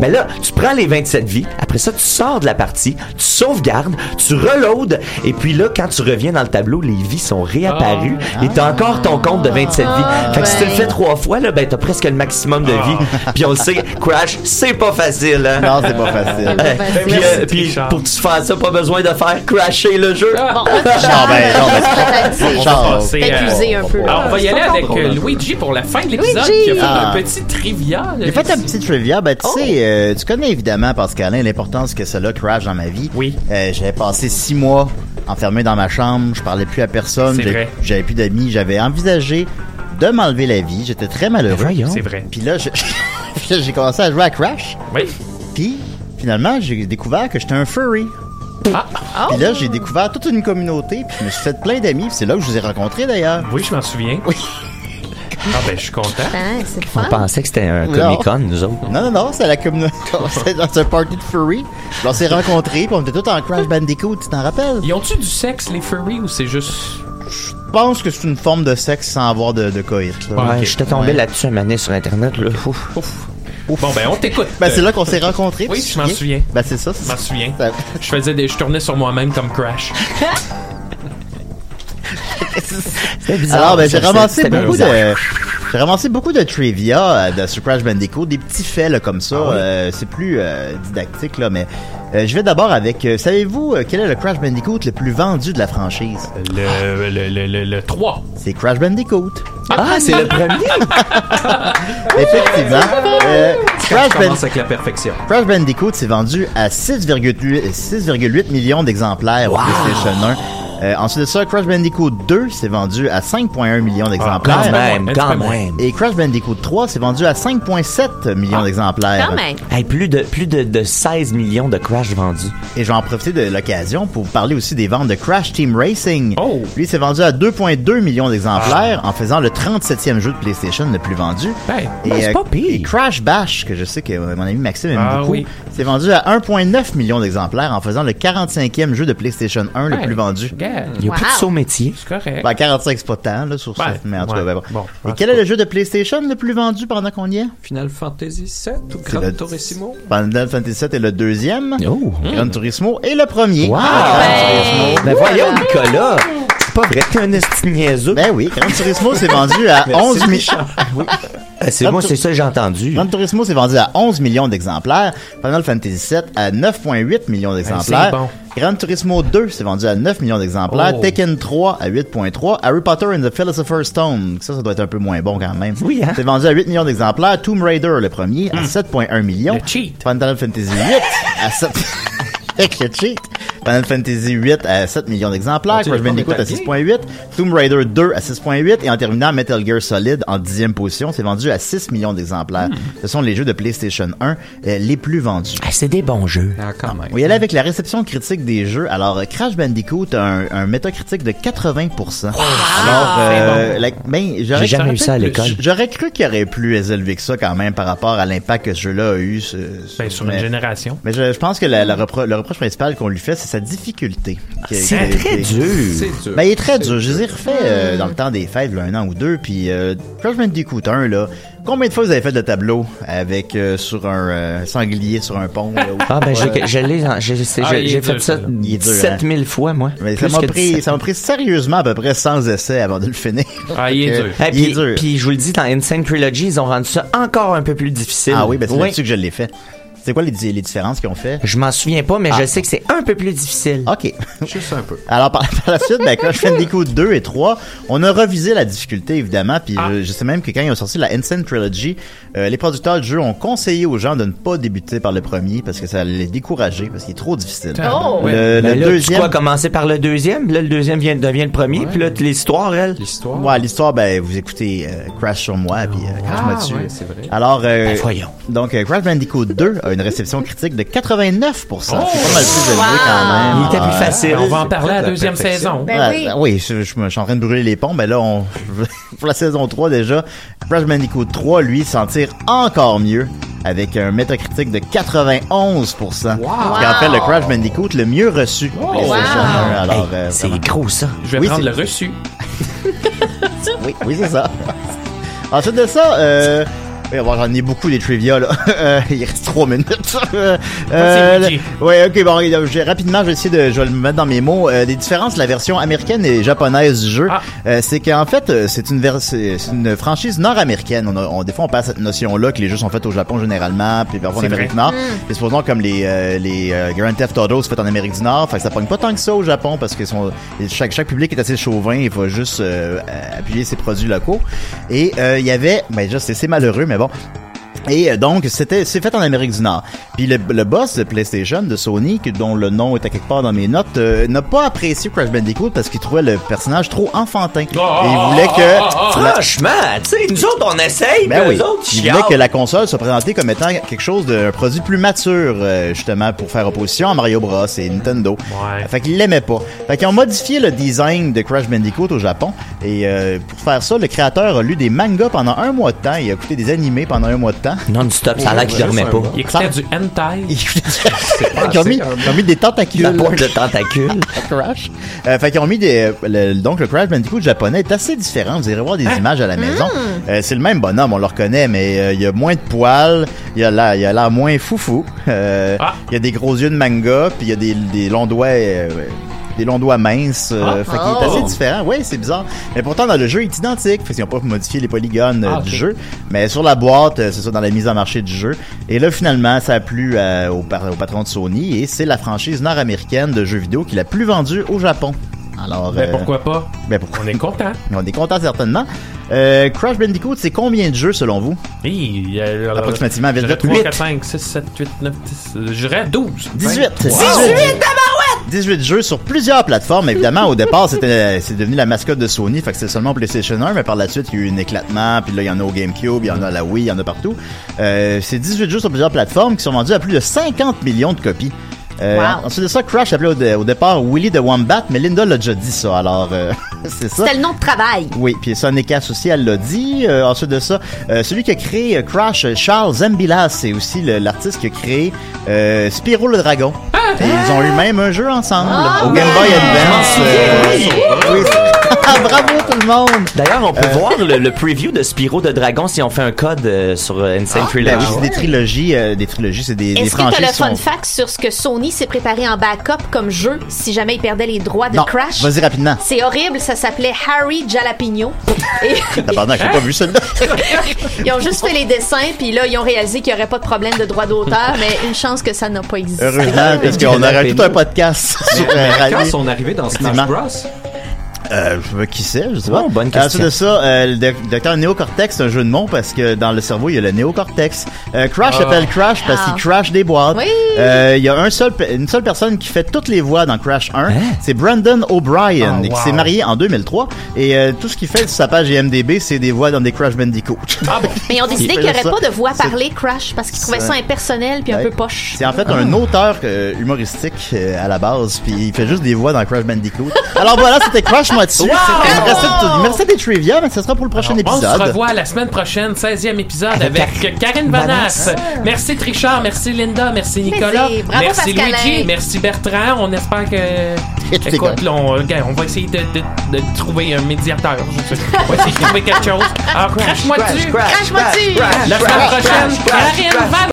Mais là, tu prends les 27 vies, après ça, tu sors de la partie, tu sauvegardes, tu reloads, et puis là, quand tu reviens dans le tableau, les vies sont réapparues, et t'as encore ton compte de 27 vies. Fait que si tu le fais trois fois, là, ben, t'as presque le maximum de vie. Puis on le sait, Crash, c'est pas facile, hein. Non, c'est pas facile. pas Euh, facile. puis, euh, puis pour que tu fasses ça, pas besoin de faire crasher le jeu. Ah. Bon, ben, non, mais peut-être c'est- Richard, passer, Peut-être euh, un peu. Alors, on va y aller avec euh. Luigi pour la fin de l'épisode Luigi! qui a fait Ah. un petit trivia. J'ai fait un petit trivia. Ben, tu sais, euh, tu connais évidemment, Pascalin, l'importance que cela Crash dans ma vie. Oui. J'avais passé six mois enfermé dans ma chambre. Je parlais plus à personne. C'est J'ai- vrai. J'avais plus d'amis. J'avais envisagé de m'enlever la vie. J'étais très malheureux. C'est vrai. Puis là, j'ai commencé à jouer à Crash. Oui. Puis, finalement, j'ai découvert que j'étais un furry. Ah, Puis là, j'ai découvert toute une communauté. Puis je me suis fait plein d'amis. Puis c'est là que je vous ai rencontrés, d'ailleurs. oui, je m'en souviens. Oui. Ah, ben, je suis content. Ah, c'est le On pensait que c'était un Non. Comic Con, nous autres. Non, non, non, c'est la communauté. C'était dans un party de furry. Puis on s'est rencontrés. Puis on était tous en Crash Bandicoot. Tu t'en rappelles? Ils ont-tu du sexe, les furries, ou c'est juste. Je pense que c'est une forme de sexe sans avoir de, de coït. là. Ouais. Ok. j'étais tombé Ouais. là-dessus un année sur Internet, là. Ouf. Bon, ben, on t'écoute. Ben, c'est là qu'on s'est rencontrés. Oui, tu te je m'en souviens? Ben, c'est ça. Je m'en souviens. Ça- Je faisais des. Je tournais sur moi-même comme Crash. C'était bizarre. Alors, ben, j'ai ramassé c'était beaucoup bizarre. de, J'ai ramassé beaucoup de trivia euh, de sur Crash Bandicoot, des petits faits là, comme ça. Ah oui? euh, c'est plus euh, didactique là, mais euh, je vais d'abord avec. euh, Savez-vous quel est le Crash Bandicoot le plus vendu de la franchise? Le, le, le, le, le 3. C'est Crash Bandicoot. Ah, c'est le premier. Effectivement. Euh, Ça Crash, Ban- commence avec la perfection. Crash Bandicoot s'est vendu à 6,8 6,8 millions d'exemplaires au PlayStation 1. Euh, ensuite de ça, Crash Bandicoot 2 s'est vendu à 5,1 millions d'exemplaires. quand même, quand. Et Crash Bandicoot 3 s'est vendu à 5,7 millions d'exemplaires. Quand même. Hey, plus de plus de, de 16 millions de Crash vendus. Et je vais en profiter de l'occasion pour vous parler aussi des ventes de Crash Team Racing. Oh. Lui, s'est vendu à 2,2 millions d'exemplaires en faisant le 37e jeu de PlayStation le plus vendu. Ben, Et, ben, c'est euh, pas pire. et Crash Bash, que je sais que euh, mon ami Maxime aime Ah beaucoup, oui. s'est vendu à 1,9 millions d'exemplaires en faisant le 45e jeu de PlayStation 1 le plus vendu. Il y a Wow. plus de saut métier. C'est correct. Ben, 45, c'est pas tant, là, sur ça. Mais en tout cas, ben bon. Et quel est le jeu de PlayStation le plus vendu pendant qu'on y est? Final Fantasy 7 ou Gran le- Turismo? Final Fantasy VII est le deuxième. Oh. Gran Turismo est le premier. Wow. Gran Turismo. Ben voyons, Nicolas. C'est pas vrai t'es un esti niaiseux. Ben oui, Gran Turismo s'est vendu à 11 millions. Euh, c'est moi, c'est ça que j'ai entendu. Gran Turismo s'est vendu à 11 millions d'exemplaires. Final Fantasy VII à 9,8 millions d'exemplaires. c'est bon. Gran Turismo 2 s'est vendu à 9 millions d'exemplaires. Oh. Tekken 3 à 8,3. Harry Potter and the Philosopher's Stone, ça, ça doit être un peu moins bon quand même. Oui, hein? C'est vendu à 8 millions d'exemplaires. Tomb Raider, le premier, à 7,1 millions. Le cheat. Final Fantasy 8 à 7... Avec le cheat. Final Fantasy 8 à 7 millions d'exemplaires. Crash Bandicoot à Metal 6.8. Tomb Raider 2 à 6.8. Et en terminant, Metal Gear Solid en dixième position. C'est vendu à 6 millions d'exemplaires. Ce sont les jeux de PlayStation 1 euh, les plus vendus. Ah, c'est des bons jeux. Ah, quand même. On va y aller avec la réception critique des jeux. Alors, euh, Crash Bandicoot a un, un métacritique de 80%. Alors, euh, ben, j'aurais- J'ai jamais eu ça à l'école. J'aurais cru qu'il y aurait plus élevé que ça quand même par rapport à l'impact que ce jeu-là a eu. Ben, sur mais- une génération. mais je, je pense que la, la repro- le reproche principal qu'on lui fait, c'est sa difficulté. Qui- C'est très dur. C'est dur. Ben, il est très dur. Je les ai refaits euh, dans le temps des fêtes, là, un an ou deux. Puis euh, Crash Bandicoot 1, là, combien de fois vous avez fait le tableau avec euh, sur un euh, sanglier sur un pont? Là, Ah, ben, j'ai, je l'ai, j'ai, c'est- Ah, j'ai- fait ça ça. Il est dur, 17 hein. 000 fois, moi. Mais ça m'a pris, 17. ça m'a pris sérieusement à peu près 100 essais avant de le finir. Ah, il est dur. Ah, il est puis, dur. puis je vous le dis, dans Insane Trilogy, ils ont rendu ça encore un peu plus difficile. Ah oui, ben c'est Oui. là-dessus que je l'ai fait. C'est quoi les, di- les différences qu'ils ont fait? Je m'en souviens pas, mais Ah. je sais que c'est un peu plus difficile. OK. Juste un peu. Alors, par, par la suite, ben, Crash Bandicoot 2 et 3, on a revisé la difficulté, évidemment, puis Ah. je, je sais même que quand ils ont sorti la Insane Trilogy, euh, les producteurs du jeu ont conseillé aux gens de ne pas débuter par le premier parce que ça allait les décourager, parce qu'il est trop difficile. Oh! Ouais. Le, le Ben là, deuxième... Tu commencer par le deuxième, là, le deuxième vient, devient le premier, puis là, l'histoire, elle? L'histoire. Ouais, l'histoire, ben, vous écoutez euh, Crash sur moi, puis euh, Crash-moi Ah, dessus. ouais, c'est vrai. Alors, euh, Ben, voyons. donc, euh, Crash Bandicoot 2 a une réception critique de 89%. c'est pas mal plus élevé Wow. quand même. Il était plus Ouais. facile. On va en parler à la deuxième saison. Ben Ah, oui. ah oui, je, je me- je suis en train de brûler les ponts, mais là, on, pour la saison 3 déjà, Crash Bandicoot 3, lui, s'en tire encore mieux avec un métacritique de 91%. Wow. Ce qui en fait le Crash Bandicoot le mieux reçu. PlayStation Wow. 1. Alors, Hey, euh, c'est gros, ça. Je vais Oui, prendre c'est- le reçu. Oui, oui, c'est ça. Ensuite de ça, euh, oui, bon, j'en ai beaucoup des trivia, là. Euh, il reste trois minutes. Euh, euh, ouais, ok, bon, rapidement, je vais essayer de, je vais le mettre dans mes mots. Euh, les différences de la version américaine et japonaise du jeu, Ah. euh, c'est qu'en fait, c'est une, c'est une franchise nord-américaine. On, a- on- des fois, on passe cette notion-là que les jeux sont faits au Japon généralement, puis parfois en Amérique du. Nord. Et supposons comme les, euh, les euh, Grand Theft Auto, c'est fait en Amérique du Nord, fait que ça pogne pas tant que ça au Japon parce que sont, chaque, chaque public est assez chauvin, il va juste euh, appuyer ses produits locaux. Et euh, il y avait, ben déjà c'est c'est malheureux, mais bon. avant. Et euh, donc, c'était c'est fait en Amérique du Nord. Puis le, le boss de PlayStation, de Sony, que- dont le nom est à quelque part dans mes notes, euh, n'a pas apprécié Crash Bandicoot parce qu'il trouvait le personnage trop enfantin. Et il voulait que... la- Franchement, tu sais, nous autres, on essaye, ben oui. autres, Il voulait que la console soit présentée comme étant quelque chose d'un produit plus mature, euh, justement, pour faire opposition à Mario Bros et Nintendo. Ouais. Fait qu'il l'aimait pas. Fait qu'ils ont modifié le design de Crash Bandicoot au Japon. Et euh, pour faire ça, le créateur a lu des mangas pendant un mois de temps. Il a écouté des animés pendant un mois de temps. Non-stop, ça a l'air qu'il dormait pas. Il écoutait du hentai. Ils ont mis, ils ont mis des tentacules. La pointe de tentacules. Crash. Euh, fait qu'ils ont mis des. le- donc le Crash Bandicoot japonais est assez différent. Vous irez voir des images à la maison. Euh, c'est le même bonhomme, on le reconnaît, mais euh, il y a moins de poils. Il y a l'air, il a l'air moins foufou. Euh, Ah. Il y a des gros yeux de manga, puis il y a des, des longs doigts. Euh, des longs doigts minces. euh, Ah. fait qu'il est Oh. assez différent. Oui, c'est bizarre. Mais pourtant, dans le jeu, il est identique. Fait qu'ils n'ont pas modifié les polygones euh, Ah, ok. du jeu. Mais sur la boîte, euh, c'est ça, dans la mise en marché du jeu. Et là, finalement, ça a plu euh, au, au patron de Sony et c'est la franchise nord-américaine de jeux vidéo qui la plus vendue au Japon. Alors, Ben euh, pourquoi pas? ben, pourquoi? On est content. On est content certainement. Euh, Crash Bandicoot, c'est combien de jeux selon vous? Hey, il y a- Approximativement, vite, J'aurais vite. 3, Huit. 4, 5, 6, 7, 8, 9, 10. euh, Je dirais 12. 18! 20. 18 jeux sur plusieurs plateformes. Évidemment, au départ, c'était c'est devenu la mascotte de Sony, fait que c'était seulement PlayStation 1, mais par la suite, il y a eu un éclatement, puis là, il y en a au GameCube, il y en a à la Wii, il y en a partout. Euh, c'est 18 jeux sur plusieurs plateformes qui sont vendus à plus de 50 millions de copies. Euh, Wow. Ensuite de ça, Crash s'appelait au, dé- au départ Willy the Wombat, mais Linda l'a déjà dit ça, alors euh, c'est ça. C'était le nom de travail. Oui, puis Sonic Cass aussi, elle l'a dit. Euh, ensuite de ça, euh, celui qui a créé euh, Crash, Charles Zambilas, c'est aussi le- l'artiste qui a créé euh, Spyro le Dragon. Et ils ont eu même un jeu ensemble Ah, au Game Boy Advance. euh, oui. Bravo tout le monde! D'ailleurs, on peut Euh, voir le, le preview de Spyro de Dragon si on fait un code euh, sur Insane Ben Trilogy. oui, c'est des trilogies, euh, des trilogies, c'est des, des Est-ce que tu franchises. as le sont- fun fact sur ce que Sony s'est préparé en backup comme jeu si jamais ils perdaient les droits de Non, Crash? vas-y rapidement. C'est horrible, ça s'appelait Harry Jalapeno. Et Tabarnak, j'ai pas vu celui-là. ils ont juste fait les dessins, puis là, ils ont réalisé qu'il n'y aurait pas de problème de droit d'auteur, mais une chance que ça n'a pas existé. Heureusement, parce qu'on aurait tout un podcast sur euh, quand sont arrivés dans Smash. Bros? Euh, je veux qui c'est, je sais Oh, pas. bonne Ensuite question. de ça, euh, le doc- docteur Néocortex, c'est un jeu de mots parce que dans le cerveau, il y a le néocortex. Euh, Crash Ah. s'appelle Crash parce Ah. qu'il crash des boîtes. Oui. Euh, Il y a un seul, une seule personne qui fait toutes les voix dans Crash 1. C'est Brandon O'Brien, Ah, qui s'est marié en 2003. Et euh, tout ce qu'il fait sur sa page IMDB, c'est des voix dans des Crash Bandicoot. Ah bon? Mais ils ont décidé Il qu'il n'y aurait ça. pas de voix parlée Crash parce qu'ils trouvaient Ça- impersonnel puis un Ouais. peu poche. C'est en fait un auteur euh, humoristique euh, à la base, puis il fait juste des voix dans Crash Bandicoot. Alors voilà, c'était Crash moi dessus. Wow! Il me restait, il me restait des trivia, mais ce sera pour le prochain Alors, On épisode. se revoit la semaine prochaine, 16e épisode avec, Avec Karine Bonas. Merci Trichard, merci Linda, merci Nicolas. Bravo, merci Pascalin. Luigi, merci Bertrand. On espère que. Tout est Écoute, correct. là, on, va essayer de, de- de trouver un médiateur. je sais. On va essayer de trouver quelque chose. Alors, crache-moi dessus. Crash-moi dessus! La semaine prochaine, Karine Van